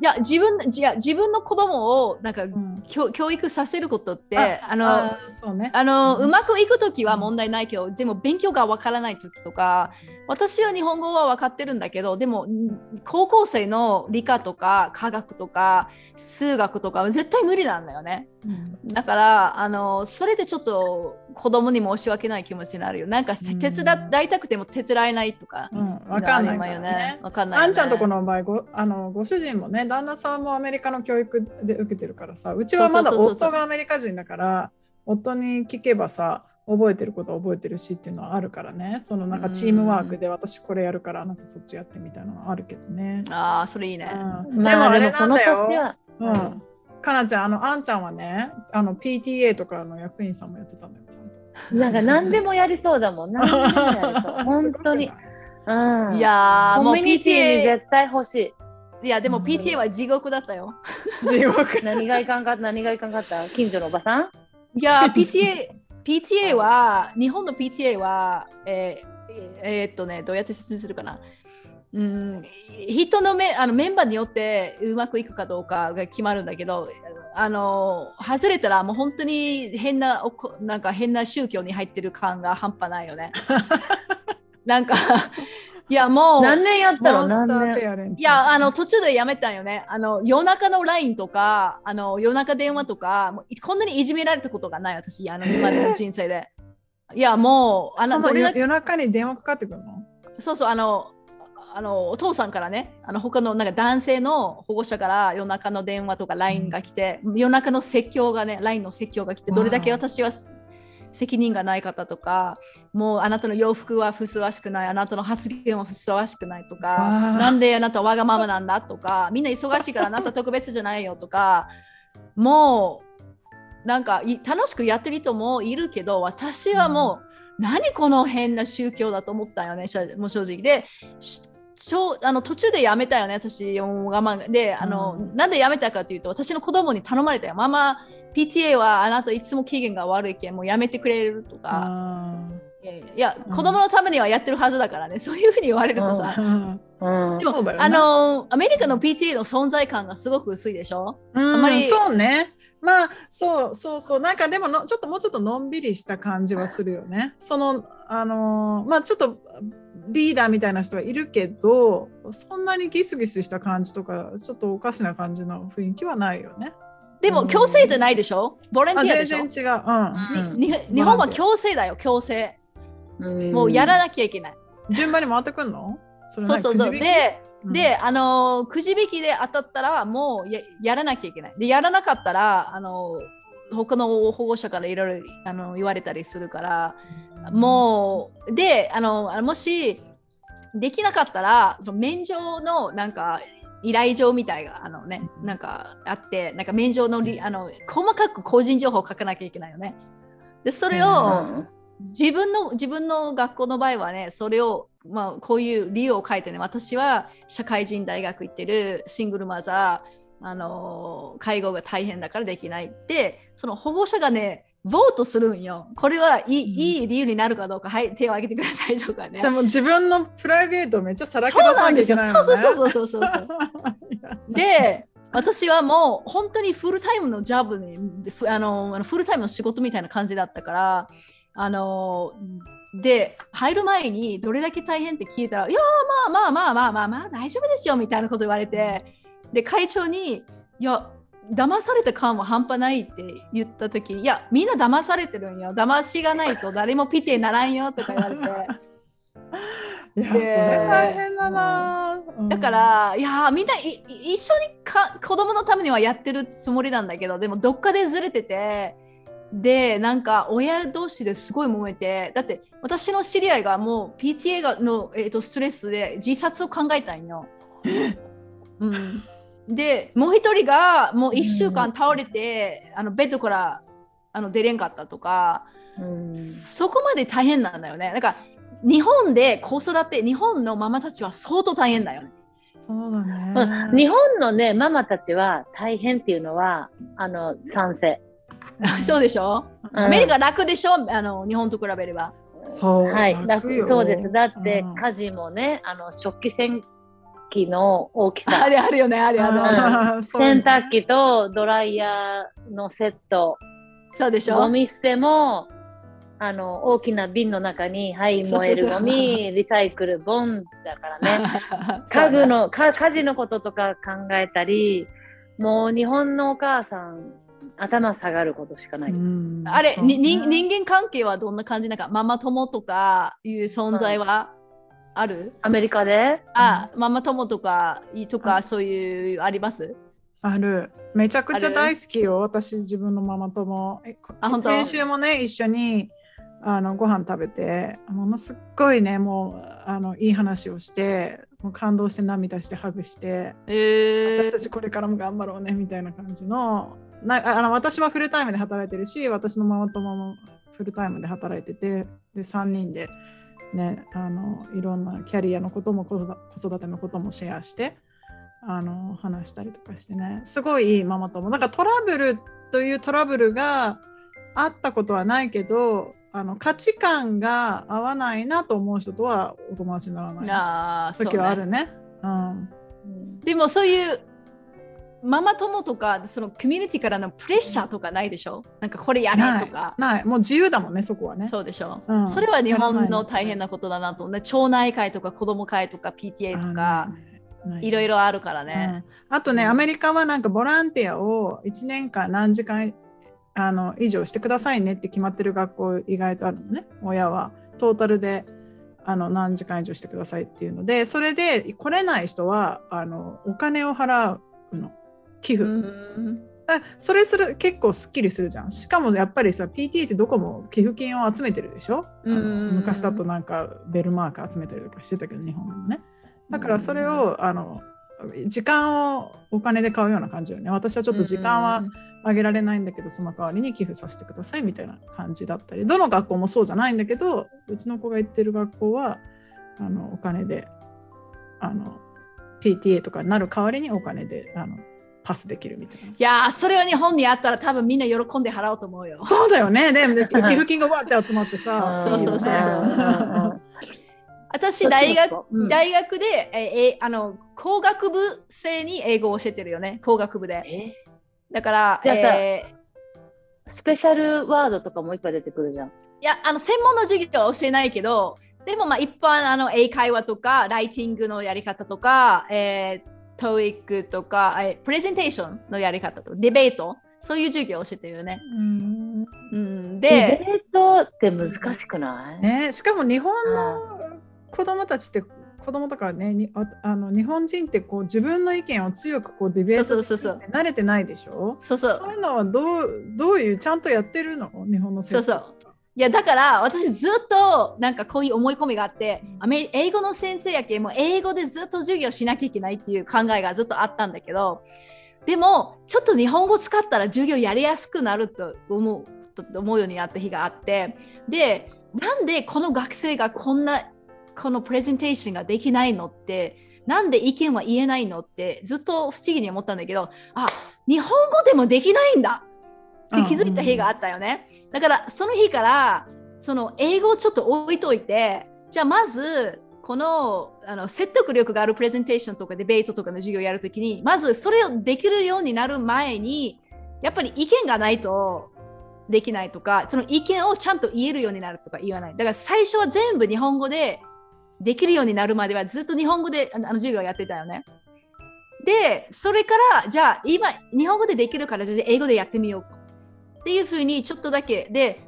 いや、自分、自分の子供をなんか、うん教教育させることって、ああの、あーそうね。あの、うんうまくいくときは問題ないけど、でも勉強がわからないときとか、私は日本語は分かってるんだけど、でもん高校生の理科とか科学とか数学とかは絶対無理なんだよね。うんだからあのそれでちょっと子供に申し訳ない気持ちになるよ。なんかうん手伝いたくても手伝えないとか。うん、わかんないよね。わかんないよね、あんちゃんとこの場合ごあのご主人もね旦那さんもアメリカの教育で受けてるからさうちはまだ夫がアメリカ人だから夫に聞けばさ覚えてることは覚えてるしっていうのはあるからねそのなんかチームワークで私これやるからあなたそっちやってみたいなのはあるけどね。ああ、それいいね。うん、まあでもあれなそのんだよ。年は、うん、かなちゃん、あの、あんちゃんはね、あの、PTA とかの役員さんもやってたんだよ、ちゃんと。なんか何でもやりそうだもん。何でもやりそう。本当に。うん。いやーもうコミュニティに PTA 絶対欲しい。いやでもうん PTA は地獄だったよ。地獄。何がいかんかった？何がいかんかった？近所のおばさん？いや PTA PTA は日本の PTA はえーえーっとねどうやって説明するかな？うん、人のメあのメンバーによってうまくいくかどうかが決まるんだけどあの外れたらもう本当に変なおこなんか変な宗教に入ってる感が半端ないよね。なんかいやもう何年やったの？いや、あの、途中でやめたんよね。あの、夜中の LINE とか、あの、夜中電話とか、もうこんなにいじめられたことがない、私、あの、今までの人生で。いや、もう、あの、夜夜中に電話かかってくるの？そうそう、あの、あのお父さんからね、あの他のなんか男性の保護者から夜中の電話とか LINE が来て、夜中の説教がね、LINE の説教が来て、どれだけ私は責任がない方とか、もうあなたの洋服はふさわしくない、あなたの発言はふさわしくないとか、なんであなたわがままなんだとか、みんな忙しいからあなた特別じゃないよとか、もうなんかい楽しくやってる人もいるけど、私はもう、何この変な宗教だと思ったよね、もう正直で。しちょあの途中でやめたよね、私、我慢がであの、うんなんでやめたかというと、私の子供に頼まれたよ。ママ、PTA はあなたいつも機嫌が悪いけん、もうやめてくれるとか。あいやいや、うん子供のためにはやってるはずだからね、そういうふうに言われるとさ。ーうんでも、ねあのアメリカの PTA の存在感がすごく薄いでしょ？うんあまりそうね。まあそうそうそうなんかでものちょっともうちょっとのんびりした感じはするよね。そのあのーまあちょっとリーダーみたいな人はいるけどそんなにギスギスした感じとかちょっとおかしな感じの雰囲気はないよね。でも、うん強制じゃないでしょ？ボランあティアでしょ？全然違う。うんうん日本は強制だよ、強制。もうやらなきゃいけない。順番に回ってくんの？そうそうそう。で、うんで、あのーくじ引きで当たったらもうややらなきゃいけない。で、やらなかったら、あのー他の保護者からいろいろあの言われたりするから、もう、で、あのもしできなかったら、その免状のなんか依頼状みたいがあの、ね、なんかあって、なんか免状のりあの細かく個人情報を書かなきゃいけないよね。で、それうを、ん自分の自分の学校の場合はね、それを、まあ、こういう理由を書いてね、私は社会人大学行ってるシングルマザー、あの介護が大変だからできないって、その保護者がね、ボートするんよ。これはいい,、いい理由になるかどうか、はい、手を挙げてくださいとかね。じゃあもう自分のプライベートをめっちゃさらけ出さなきゃなんですよ。いけないの、ね。そうそうそうそうそうそう。で、私はもう本当にフルタイムのジョブに、ふあのあのフルタイムの仕事みたいな感じだったから、あので、入る前にどれだけ大変って聞いたら、いやーまあまあまあまあまあまあ大丈夫ですよみたいなこと言われて、で、会長に、いや、騙された感は半端ないって言った時に、いや、みんな騙されてるんよ。騙しがないと誰もピテにならんよとか言われて。いや、そでれ大変だな。うんだか、ら、いやーみんないい一緒にか子供のためにはやってるつもりなんだけど、でもどっかでずれてて、で、なんか親同士ですごい揉めて、だって私の知り合いがもう PTA がの、えー、とストレスで自殺を考えたんよ。うん、で、もう一人がもう1週間倒れて、あのベッドからあの出れんかったとか、うんそこまで大変なんだよね。なんか日本で子育て、日本のママたちは相当大変だよね。そうだうんね。日本のねママたちは大変っていうのはあの賛成。そうでしょ、うんアメリカ楽でしょ？あの日本と比べれば。そう。はい、楽よそうです。だってうん家事もね、あの食器洗機の大きあさ、れあるよね、あれあるある。あーそうね。洗濯機とドライヤーのセット、そうでしょ？ゴミ捨てもあの大きな瓶の中に、はい、燃えるゴミ、リサイクル、ボンだからね。家具のか家事のこととか考えたり、もう日本のお母さん、頭下がることしかない。うん。あれ、人間関係はどんな感じ？なんかママ友とかいう存在は？ある、アメリカで？あ、ママ友とかいとかそういうあります？ある。めちゃくちゃ大好きよ、私、自分のママ友。あ本当？先週もね、一緒にあのご飯食べて、ものすっごいね、もうあのいい話をして、もう感動して涙してハグして、え。ー私たちこれからも頑張ろうねみたいな感じのなあの私はフルタイムで働いてるし私のママ友もフルタイムで働いててで3人で、ね、あのいろんなキャリアのことも子育てのこともシェアしてあの話したりとかしてね。すごいいいママ友。なんかトラブルというトラブルがあったことはないけどあの価値観が合わないなと思う人とはお友達にならない時はあねるね。うんうん。でもそういうママ友とかそのコミュニティからのプレッシャーとかないでしょ？なんかこれやれとか。ない。もう自由だもんねそこはね。そうでしょ、うん。それは日本の大変なことだなと思う。ね。町内会とか子供会とか PTA とかい。ろい。ろろあるからね。あとね、うん。アメリカはなんかボランティアを1年間何時間あの以上してくださいねって決まってる学校意外とあるのね。親は。トータルであの何時間以上してくださいっていうのでそれで来れない人はあのお金を払うの寄付、うん。あそれする結構すっきりするじゃん。しかもやっぱりさ PTA ってどこも寄付金を集めてるでしょ、昔だとなんかベルマーク集めたりとかしてたけど日本でもね。だからそれをあの時間をお金で買うような感じよね。私はちょっと時間はあげられないんだけどその代わりに寄付させてくださいみたいな感じだったり。どの学校もそうじゃないんだけどうちの子が行ってる学校はあのお金であの PTA とかになる代わりにお金であのパスできるみたいな。いやーそれを日本にあったら多分みんな喜んで払おうと思うよ。そうだよね。で、で寄付金がわーって集まってさ。そうそうそうそう私大学、うん大学でええあの工学部生に英語を教えてるよね工学部で。え？だから、じゃあさえ special word とかもいっぱい出てくるじゃん。ーいやあの専門の授業は教えないけどでもまあ一般あの英会話とかライティングのやり方とか、えー、 TOEIC とか、えープレゼンテーションのやり方とかデベート？そういう授業を教えてるよね。うん。うん、デで、ベートって難しくない、ね、しかも日本の子供たちって子供とかねにああの日本人ってこう自分の意見を強くこうディベートそうそうそうそう。慣れてないでしょ？そうそう。そういうのはどうどういうちゃんとやってるの？日本のそうそういやだから私ずっとなんかこういう思い込みがあってアメリ英語の先生やけんもう英語でずっと授業しなきゃいけないっていう考えがずっとあったんだけどでもちょっと日本語使ったら授業やりやすくなると思うと思うようになった日があってでなんでこの学生がこんなこのプレゼンテーションができないのってなんで意見は言えないのってずっと不思議に思ったんだけどあ日本語でもできないんだって気づいた日があったよね。だからその日からその英語をちょっと置いといてじゃあまずこのあの説得力があるプレゼンテーションとかデベートとかの授業をやるときにまずそれをできるようになる前にやっぱり意見がないとできないとかその意見をちゃんと言えるようになるとか言わないだから最初は全部日本語でできるようになるまではずっと日本語であの授業やってたよね。でそれからじゃあ今日本語でできるからじゃあ英語でやってみようっていうふうにちょっとだけで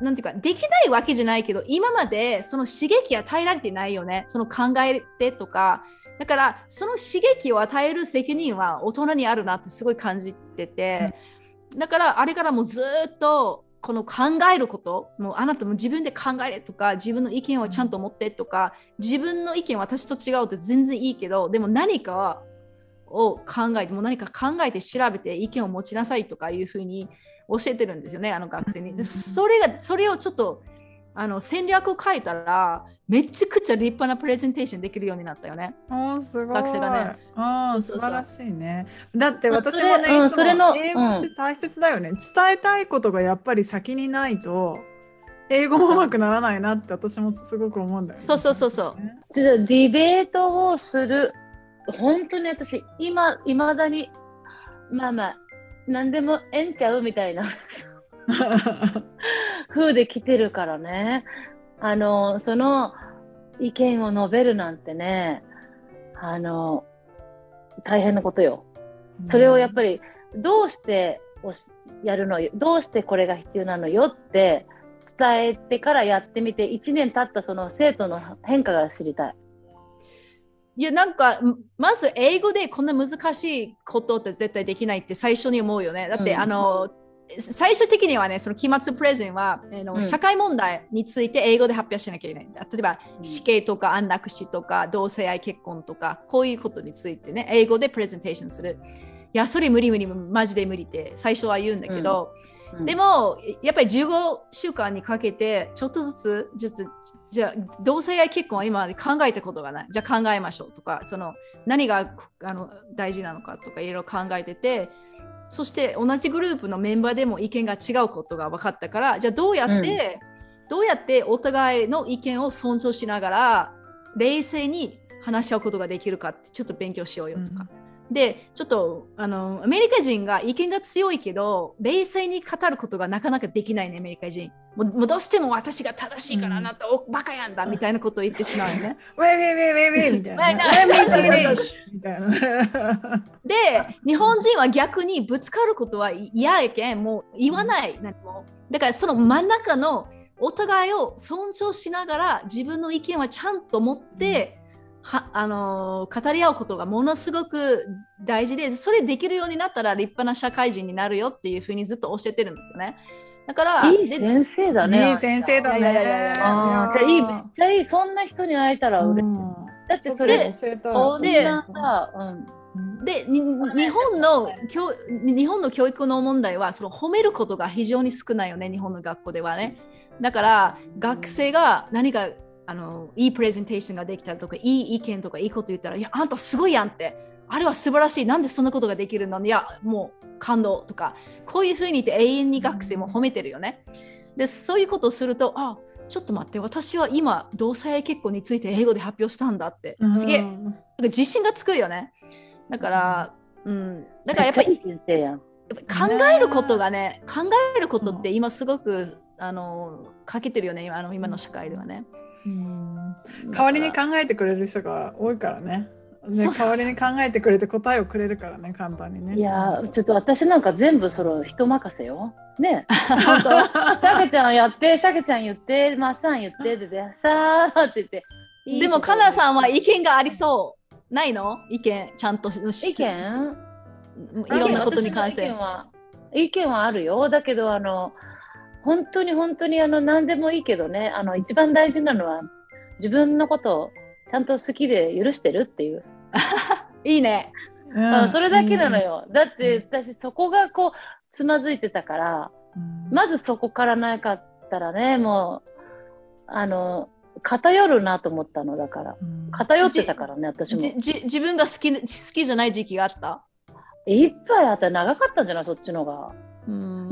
なんていうかできないわけじゃないけど今までその刺激与えられてないよね。その考えてとか。だからその刺激を与える責任は大人にあるなってすごい感じてて、だからあれからもうずっとこの考えることもうあなたも自分で考えるとか自分の意見をちゃんと持ってとか自分の意見私と違うって全然いいけどでも何かを考えても何か考えて調べて意見を持ちなさいとかいうふうに教えてるんですよねあの学生に。でそれがそれをちょっとあの戦略を変えたらめちゃくちゃ立派なプレゼンテーションできるようになったよね。おーすごい。学生がねあーそうそうそう素晴らしいね。だって私もね、それうんいつそれのも英語って大切だよね、伝えたいことがやっぱり先にないと、英語もうまくならないなって私もすごく思うんだよね。そうそうそうそうねじゃあディベートをする。本当に私、今、いまだに、まあまあ、何でもええんちゃうみたいな風で来てるからね。あの、その意見を述べるなんてね、あの、大変なことよ。それをやっぱり、どうしておしやるのよ、どうしてこれが必要なのよって伝えてからやってみて、1年経ったその生徒の変化が知りたい。いやなんかんまず英語でこんな難しいことって絶対できないって最初に思うよね。だって、うんあの最終的にはね、その期末プレゼンは、あのうん社会問題について英語で発表しなきゃいけない。例えば、うん死刑とか安楽死とか同性愛結婚とか、こういうことについてね、英語でプレゼンテーションする。いや、それ無理無理、マジで無理って最初は言うんだけど、うんでも、やっぱり15週間にかけて、ちょっとずつ、ちょっとじゃあ、同性愛結婚は今まで考えたことがない。じゃあ考えましょうとか、その何があの大事なのかとかいろいろ考えてて、そして同じグループのメンバーでも意見が違うことが分かったから、じゃあどうやって、どうやってお互いの意見を尊重しながら、冷静に話し合うことができるかってちょっと勉強しようよとか。で、ちょっとあのアメリカ人が意見が強いけど、冷静に語ることがなかなかできないね、アメリカ人。もうどうしても私が正しいからあなた、おバカやんだみたいなことを言ってしまうよね。ウェイウェイウェイウェイみたいな。みたいな。で、日本人は逆にぶつかることは嫌やけん、もう言わない。何もだからその真ん中のお互いを尊重しながら自分の意見はちゃんと持って、はあのー語り合うことがものすごく大事でそれできるようになったら立派な社会人になるよっていうふうにずっと教えてるんですよね。だからいいで先生だね。いい先生だいやいやいじゃあいい、めっちゃいい。そんな人に会えたら嬉しい。うんだってそれ、教えたらこんでなさ、うん、うんでに日本の教日本の教育の問題はその褒めることが非常に少ないよね日本の学校ではねだから学生が何かあのいいプレゼンテーションができたりとかいい意見とかいいこと言ったらいやあんたすごいやんって。あれは素晴らしい。なんでそんなことができるのいやもう感動とか。こういうふうに言って永遠に学生も褒めてるよね。でそういうことをするとあちょっと待って私は今同性愛結婚について英語で発表したんだって。すげえ。うんなんか自信がつくよね。だから、うん、だからやっぱり考えることがね、考えることって今すごくあの欠けてるよね、今あの今の社会ではね。うん代わりに考えてくれる人が多いからね。ね代わりに考えてくれて答えをくれるからね、簡単にね。いやー、ちょっと私なんか全部その人任せよ。ね。本当。さけちゃんやって、さけちゃん言って、まっさん言って、で、でさーって言って。でも、かなさんは意見がありそう。ないの？意見、ちゃんと意見？いろんなことに関して私の意見。は意見はあるよ。だけど、あの、本当に本当にあの何でもいいけどね、あの一番大事なのは自分のことをちゃんと好きで許してるっていう。いいね。うんあそれだけなの。よ。だって私そこがこうつまずいてたから、うんまずそこからなかったらね、もう、あの、偏るなと思ったのだから。うん偏ってたからね、私も。じじ自分が好き好きじゃない時期があった？いっぱいあったら長かったんじゃない？そっちのが。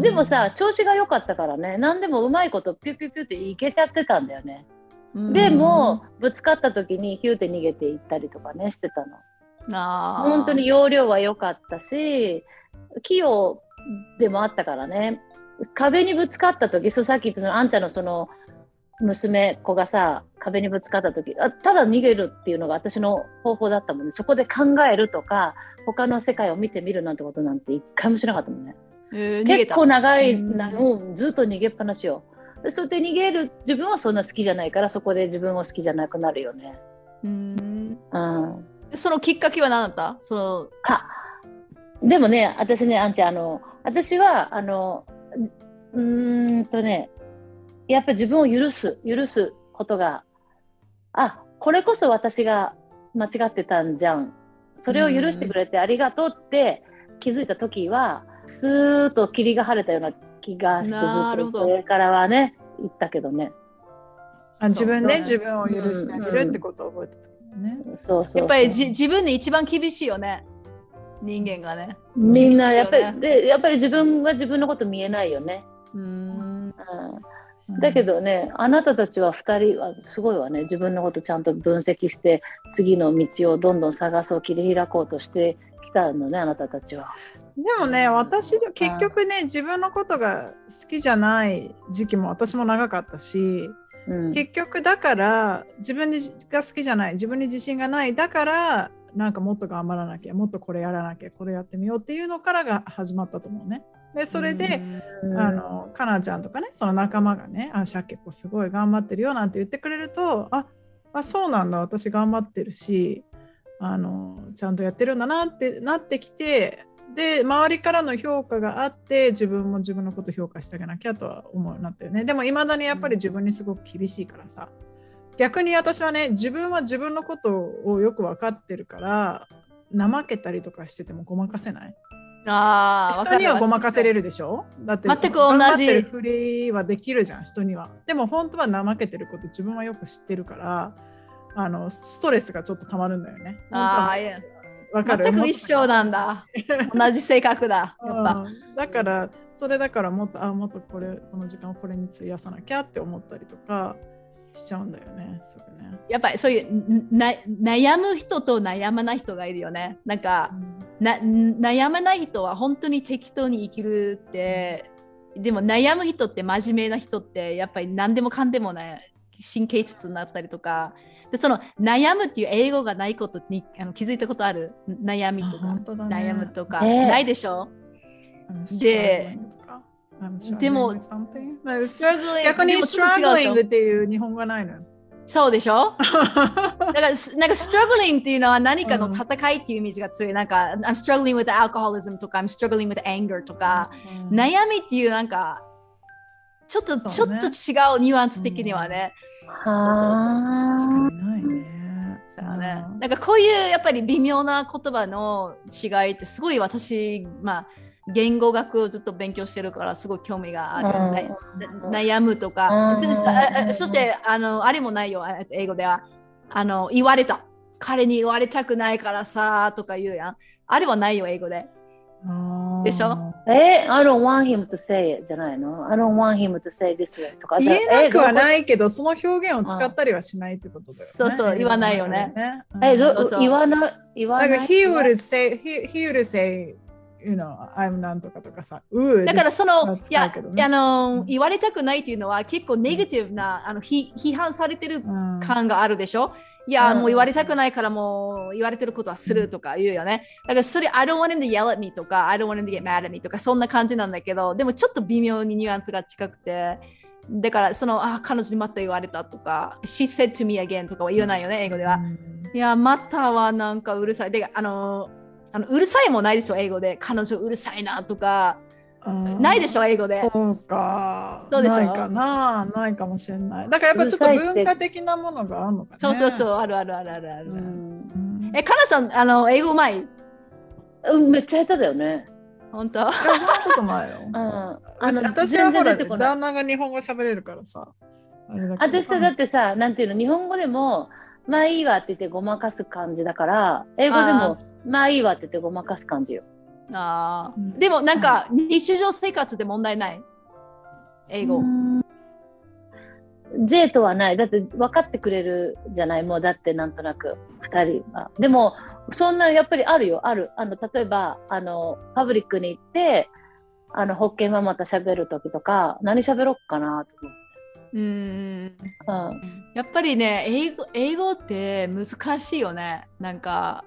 でもさ、調子が良かったからね、何でもうまいことピュピュピュっていけちゃってたんだよね。うんでも、ぶつかった時にヒューって逃げていったりとかね、してたの。本当に容量は良かったし、器用でもあったからね。壁にぶつかった時、そうさっき言ったそのあんたのその娘子がさ、壁にぶつかった時あただ逃げるっていうのが私の方法だったもんね。そこで考えるとか、他の世界を見てみるなんてことなんて一回もしなかったもんね。結構長い、うんなもうずっと逃げっぱなしよ。でそうやって逃げる自分はそんな好きじゃないから、そこで自分を好きじゃなくなるよね。うんうん。そのきっかけは何だった？そのあでもね、私ね、あんちゃん、あの、私は、あの、うーんとね、やっぱ自分を許す、許すことが、あ、これこそ私が間違ってたんじゃん。それを許してくれてありがとうって気づいたときは、スーッと霧が晴れたような気がして、ずっとそれからはね、言ったけどね。あ自分でそう自分を許してあげるってことを覚えてたね。そうそうそう。やっぱりじ自分に一番厳しいよね。人間がね。みんな、やっぱ厳しいよね。り、で、やっぱり自分は自分のこと見えないよね。うん。うん。だけどね、あなたたちは2人はすごいわね、自分のことちゃんと分析して、次の道をどんどん探そう、切り開こうとしてきたのね、あなたたちは。でもね、私、結局ね、自分のことが好きじゃない時期も私も長かったし、うん、結局だから自分が好きじゃない、自分に自信がない、だからなんかもっと頑張らなきゃ、もっとこれやらなきゃ、これやってみようっていうのからが始まったと思うね。で、それで、うん。あのかなちゃんとかねその仲間がねあシャケ子すごい頑張ってるよなんて言ってくれるとああそうなんだ私頑張ってるしあのちゃんとやってるんだなってなってきてで周りからの評価があって自分も自分のこと評価してあげなきゃとは思うようになったよね。でもいまだにやっぱり自分にすごく厳しいからさ。逆に私はね自分は自分のことをよく分かってるから怠けたりとかしててもごまかせない。あ人にはごまかせれるでしょ？だって全く同じ。頑張ってるふりはできるじゃん人には。でも本当は怠けてること自分はよく知ってるからあのストレスがちょっとたまるんだよね。あわかる全く一緒なんだ。同じ性格だ。やっぱ。うんだからそれだからもっとあもっとこれこの時間をこれに費やさなきゃって思ったりとかしちゃうんだよねすぐね。やっぱりそういうな悩む人と悩まない人がいるよね。なんかな悩まない人は本当に適当に生きるって、でも悩む人って真面目な人ってやっぱり何でもかんでもね神経質になったりとかでその悩むっていう英語がないことにあの気づいたことある？悩みとか、ね。悩むとか、ね。ないでしょ？I'm ででも逆に struggling っていう日本語がないのよ。そうでしょ？だから、すなんか、struggling っていうのは何かの戦いっていうイメージが強い。なんか、I'm struggling with alcoholism とか、I'm struggling with anger とか、うん。悩みっていうなんか、ちょっと、ちょっと違うニュアンス的にはね。は確あ。かにないね。そうねうんなんかこういうやっぱり微妙な言葉の違いってすごい私、まあ、言語学をずっと勉強してるからすごい興味がある。うんな悩むとかうん。そしてあの、あれもないよ、あ英語では。あの言われた。彼に言われたくないからさとか言うやん。あれはないよ、英語で。あーでしょ？え、I don't want him to say it じゃないの ?I don't want him to say this way とか。言えなくはえないけど、その表現を使ったりはしないってことだよね。そうそう言わないよね。うんえ、そうそうど言わない言わない？なんか、he would say, he, he would say, you know, I'm なんとかとかさ、だからその、まあいやあのうん言われたくないっていうのは結構ネガティブな、あのひ批判されてるうん。感があるでしょ？いや、うんもう言われたくないからもう言われてることはするとか言うよね。だからそれ I don't want him to yell at me とか I don't want him to get mad at me とかそんな感じなんだけどでもちょっと微妙にニュアンスが近くてだからそのあ彼女にまた言われたとか She said to me again とかは言わないよね英語では。うんいやまたはなんかうるさい。であのあのうるさいもないでしょ英語で彼女うるさいなとかうんないでしょ英語で。そうか。そうでしょないかな。ないかもしれない。だからやっぱちょっと文化的なものがあるのかね。そうそうそうあるあるあるあるある。え、かなさん、あの、英語うまい？うんめっちゃ下手だよね。本当？いやそんなことないようん。。あの私はほら、旦那が日本語喋れるからさ。あれだけど私さ、だってさ、なんていうの、日本語でも、まあいいわって言ってごまかす感じだから、英語でも、まあいいわって言ってごまかす感じよ。あーうんでもなんか日常生活で問題ない？英語。うん J とはない。だって分かってくれるじゃない？もうだってなんとなく2人は。でも、そんなやっぱりあるよ。ある。あの、例えば、あの、パブリックに行って、あの、ホッケーママと喋るときとか、何喋ろっかな？と思って。うんうん。やっぱりね英語、英語って難しいよね。なんか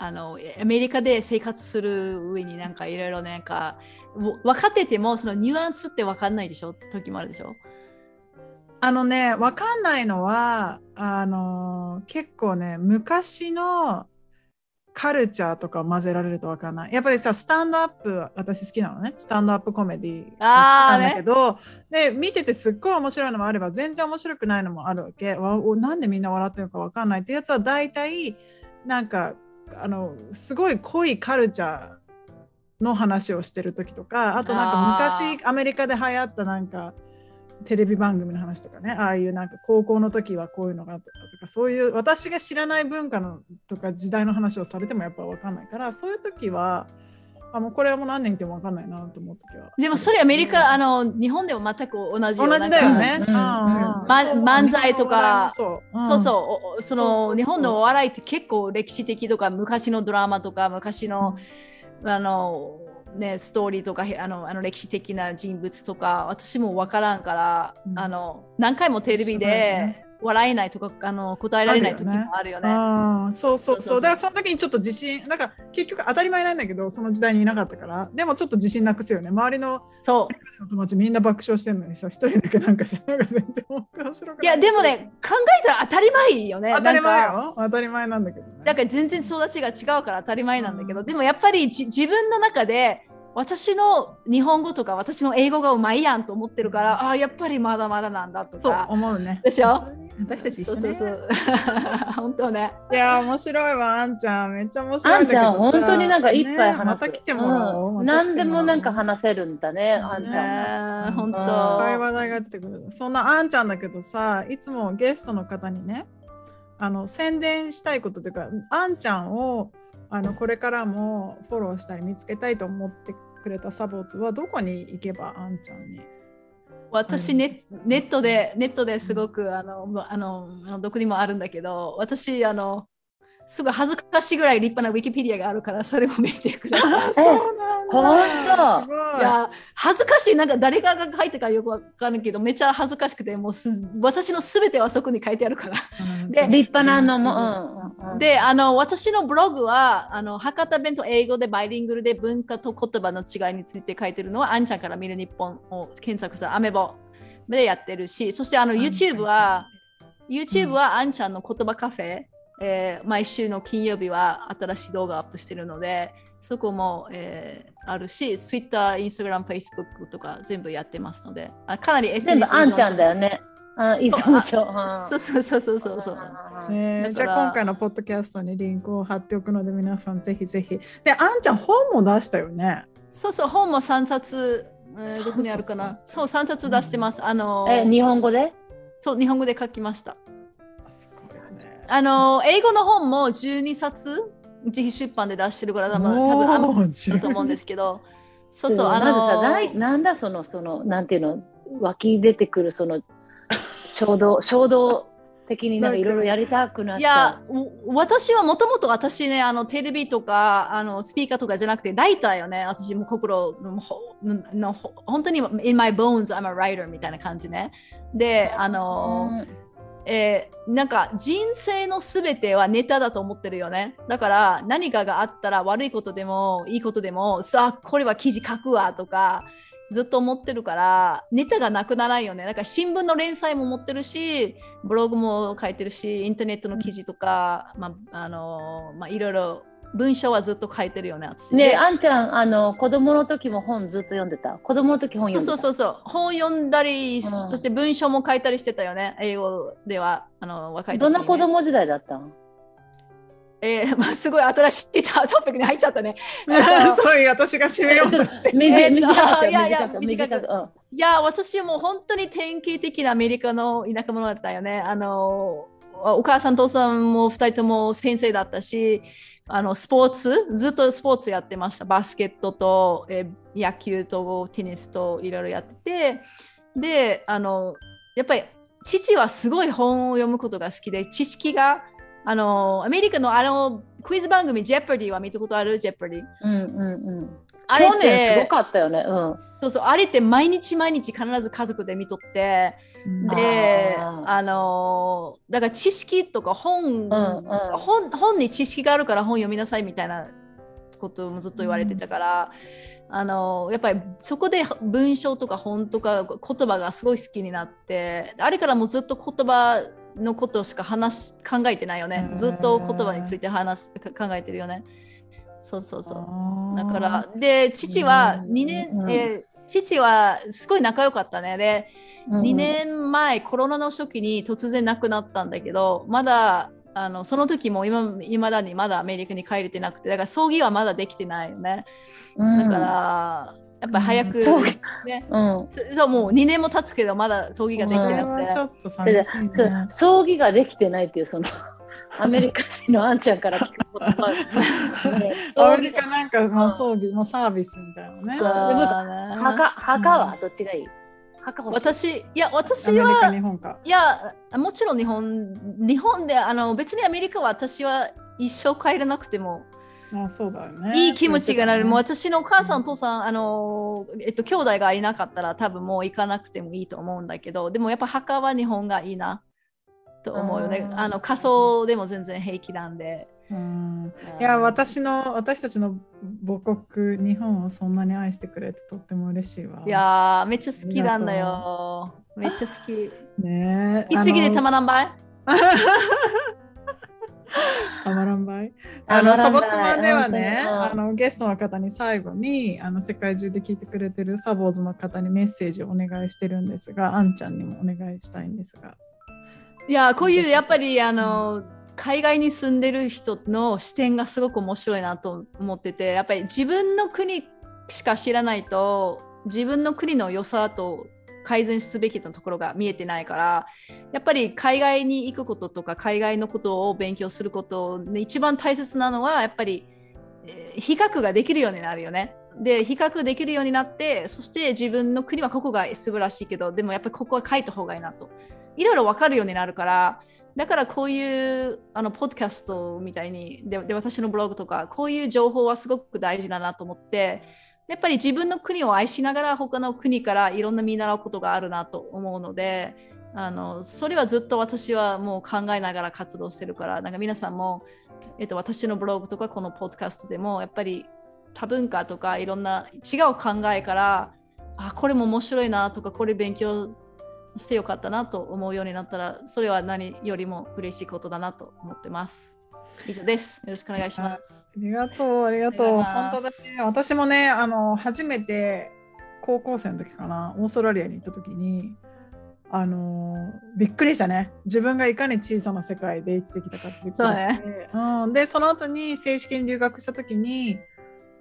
あのアメリカで生活する上になんかいろいろなんかわ分かっててもそのニュアンスって分かんないでしょ？時もあるでしょ？あのね、わかんないのは、あの結構ね、昔のカルチャーとか混ぜられるとわかんない。やっぱりさ、スタンドアップ、私好きなのね。スタンドアップコメディが好きなんだけど、で、見ててすっごい面白いのもあれば、全然面白くないのもあるわけ。わおなんでみんな笑ってるのかわかんないってやつは大体、なんか、あの、すごい濃いカルチャーの話をしてる時とか、あとなんか昔アメリカで流行ったなんか、テレビ番組の話とかね、ああいうなんか高校の時はこういうのがあったとか、そういう私が知らない文化のとか時代の話をされてもやっぱ分かんないから、そういう時は、あもうこれはもう何年いても分かんないなと思う時は。でもそれアメリカ、あの日本でも全く同じよ同じだよね。うん漫才とか。そう、うん。そうそうそそうそうそう。の日本のお笑いって結構歴史的とか昔のドラマとか昔の、あのねストーリーとかへあのあの歴史的な人物とか私もわからんから、うん。あの何回もテレビで、ね笑えないとかあの答えられない時もあるよね。ああそうそうそうだからその時にちょっと自信なんか結局当たり前なんだけどその時代にいなかったからでもちょっと自信なくすよね。周りのそう。友達みんな爆笑してるのにさ一人だけなんかさなんか全然面白くないいやでもね考えたら当たり前よね。当たり前なんかよ当たり前なんだけどね。だから全然育ちが違うから当たり前なんだけど、うん。でもやっぱりじ自分の中で私の日本語とか私の英語がうまいやんと思ってるから、ああやっぱりまだまだなんだとそうか。思うねでしょ？私たち一緒ねそうそうそう。本当ね。いや面白いわあんちゃんめっちゃ面白いあんちゃん、本当になんかいっぱい話す。ねまた来てもらおう、うん何でもなんか話せるんだね、あんちゃん。ね本当。話題が出てくる。そんなあんちゃんだけどさ、いつもゲストの方にね、あの宣伝したいことというか、あんちゃんをあのこれからもフォローしたり見つけたいと思ってくれたサボーツはどこに行けばあんちゃんに。私ネネットでネットですごくあのあのあのどこにもあるんだけど私あのすごい恥ずかしいぐらい立派なウィキペディアがあるからそれも見てください。あ、そうなんだ。い。いや恥ずかしいなんか誰かが書いてかよくわかんないけどめっちゃ恥ずかしくてもうす私のすべてはそこに書いてあるから。うんで立派なのも、うんうんうん、であの私のブログはあの博多弁と英語でバイリングルで文化と言葉の違いについて書いてるのはあんちゃんから見る日本を検索したアメボでやってるしそしてあの YouTube は YouTube はあんちゃんの言葉カフェ、えー毎週の金曜日は新しい動画アップしてるのでそこも、えーあるし Twitter、Instagram、Facebook とか全部やってますのであかなり SNS 全部あんちゃんだよね。あ依存症。そうそうそうそうそうそう。じゃあ今回のポッドキャストにリンクを貼っておくので皆さんぜひぜひ。で、あんちゃん本も出したよね。そうそう、本も3冊、えーそうどこにあるかなそう、3冊出してます。あのえ、日本語で？そう、日本語で書きました。あの英語の本も12冊、自費出版で出してるから、多分多分あるだと思うんですけど、そうそう、あのないなんだその、その、なんていうの、湧き出てくる、その、衝動、衝動的になんかいろいろやりたくなっいや、お私はもともと私ね、あのテレビとかあのスピーカーとかじゃなくて、ライターよね。私も心のほのほ本当に in my bones I'm a writer みたいな感じね。で、あう。の、うんえーなんか人生の全てはネタだと思ってるよね。だから何かがあったら悪いことでもいいことでもさあこれは記事書くわとかずっと思ってるからネタがなくならないよね。だから新聞の連載も持ってるしブログも書いてるしインターネットの記事とか、まああのまあ、いろいろ文章はずっと書いてるよね。私ねあんちゃん、あの、子供の時も本ずっと読んでた？子供の時本そう読んでた？そうそうそう本読んだり、んそして文章も書いたりしてたよね英語ではあの若い時にねどんな子供時代だったん？えー まあ、すごい新しいトトピックに入っちゃったね。そういう私が締めようとしていや私も本当に典型的なアメリカの田舎者だったよね。あのお母さん、父さんも2人とも先生だったし、あのスポーツ、ずっとスポーツやってました。バスケットと、え野球とテニスといろいろやってて、で、あのやっぱり父はすごい本を読むことが好きで、知識が、あのアメリカのあのクイズ番組、ジェパディは見たことある？ジェパディ。うんうんうん。あれっ去年すごて、かったよね。うん。そうそう、あれって毎日毎日必ず家族で見とって、で、あのーだから知識とか本、うん本本に知識があるから本読みなさいみたいなこともずっと言われてたから、あのーやっぱりそこで文章とか本とか言葉がすごい好きになってあれからもうずっと言葉のことしか話し考えてないよね。ずっと言葉について話考えてるよね。そうそうそう。だからで父は2年、うん。えー父はすごい仲良かったね。でうん2年前コロナの初期に突然亡くなったんだけどまだあのその時も今未だにまだアメリカに帰れてなくてだから葬儀はまだできてないよね。うん。だから、やっぱ早く、ね。うん。そそうもう2年も経つけどまだ葬儀ができてなくてはちょっと寂しいね。葬儀ができてないっていうその アメリカ人のあんちゃんから聞くね アメリカなんかの葬儀のサービスみたいなね。そう。墓墓はどっちがいい？私いやア私は。いやもちろん日本日本であの別にアメリカは私は一生帰らなくてもあそうだよね。いい気持ちがなる。もうう私のお母さん、お父さん、あの、えっと、兄弟がいなかったら多分もう行かなくてもいいと思うんだけど、でもやっぱ墓は日本がいいな。と思うよねう。んあの仮想でも全然平気なんで。うんいや私の私たちの母国日本をそんなに愛してくれてとっても嬉しいわ。いやー、めっちゃ好きなんだよ。めっちゃ好き。ねえいつぎでたままらんばい たまらんばい。たあのサボツマではね、あのゲストの方に最後にあの世界中で聞いてくれてるサボーズの方にメッセージをお願いしてるんですが、あんちゃんにもお願いしたいんですが。いやー、こういうやっぱりあの、海外に住んでる人の視点がすごく面白いなと思ってて、やっぱり自分の国しか知らないと、自分の国の良さと改善すべきなところが見えてないからやっぱり海外に行くこととか海外のことを勉強することで一番大切なのはやっぱり、比較ができるようになるよね。で比較できるようになってそして自分の国はここが素晴らしいけどでもやっぱりここは書いた方がいいなといろいろ分かるようになるからだからこういうあのポッドキャストみたいにで私のブログとかこういう情報はすごく大事だなと思ってやっぱり自分の国を愛しながら他の国からいろんな見習うことがあるなと思うのであのそれはずっと私はもう考えながら活動してるからなんか皆さんも、えっと、私のブログとかこのポッドキャストでもやっぱり多文化とかいろんな違う考えからあこれも面白いなとかこれ勉強してよかったなと思うようになったらそれは何よりも嬉しいことだなと思ってます。以上です。よろしくお願いします。ありがとう、ありがとう。本当だね。私もね、あの初めて高校生の時かな、オーストラリアに行った時に、あのびっくりしたね。自分がいかに小さな世界で生きてきたかってびっくりして、うん、で、その後に正式に留学した時に、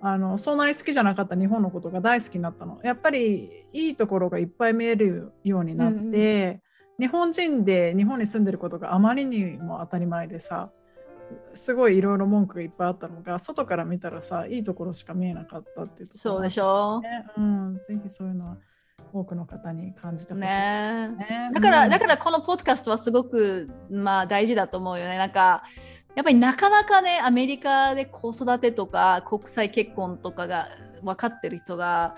あのそんなに好きじゃなかった日本のことが大好きになったの。やっぱりいいところがいっぱい見えるようになって、日本人で日本に住んでることがあまりにも当たり前でさ、すごいいろいろ文句がいっぱいあったのが外から見たらさいいところしか見えなかったっていうところそうでしょ。ね、うん、ぜひそういうのは多くの方に感じてほしい、ねねだから、うん。だからこのポッドキャストはすごく、まあ、大事だと思うよね。なんかやっぱりなかなかねアメリカで子育てとか国際結婚とかが分かってる人が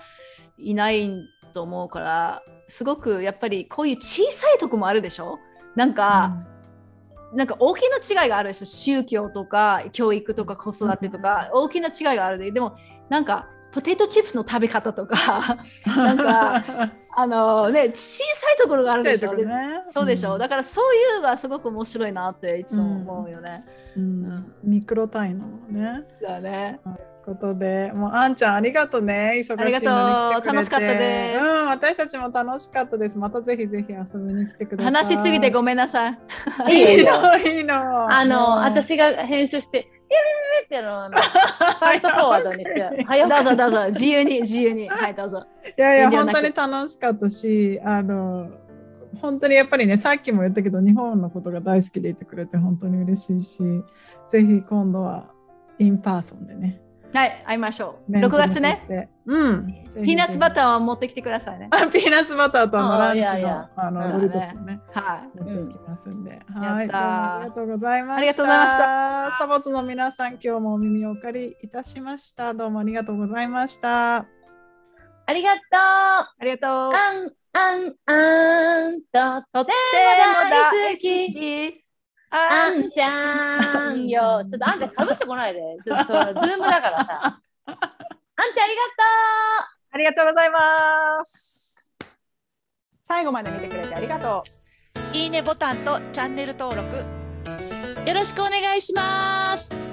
いないと思うからすごくやっぱりこういう小さいとこもあるでしょ。なんか、なんか大きな違いがあるでしょ宗教とか教育とか子育てとか。大きな違いがあるで。でもなんかポテトチップスの食べ方とか なんかあのね小さいところがあるでしょ、でね、そうでしょ、ん。だからそういうのがすごく面白いなっていつも思うよね。うん。うん。ミクロ単位のね。そうね。うことで、もうあんちゃんありがとうね。忙しいのに来てくれて。ありがとう楽しかったですうん、私たちも楽しかったです。またぜひぜひ遊びに来てください。話しすぎてごめんなさい。いいよいいの。あの、うん私が編集して、ピュってあの、あのファストフォワードにして、早どうぞくどうぞ自由に自由に。はいどうぞ。いやいや、本当に楽しかったし、あの、本当にやっぱりね、さっきも言ったけど、日本のことが大好きでいてくれて本当に嬉しいし、ぜひ今度は in person でね。はい会いましょう。面と6月ね。うん。ピーナッツバターを持ってきてくださいね。あピーナッツバターとあのあランチのあのうんドリトスのね、は持っていきますんで。はい、ありがとうございました。ありがとうございましたサボツの皆さん、今日もお耳をお借りいたしました。どうもありがとうございました。ありがとう。ありがとう。あん、あん、あんと、とっても大好き。ああんんちゃんよ。ちょっとあんちゃんかぶしてこないで。ちょっとそうズームだからさ。あんちゃんありがとう。ありがとうございます。最後まで見てくれてありがとう。いいねボタンとチャンネル登録よろしくお願いします。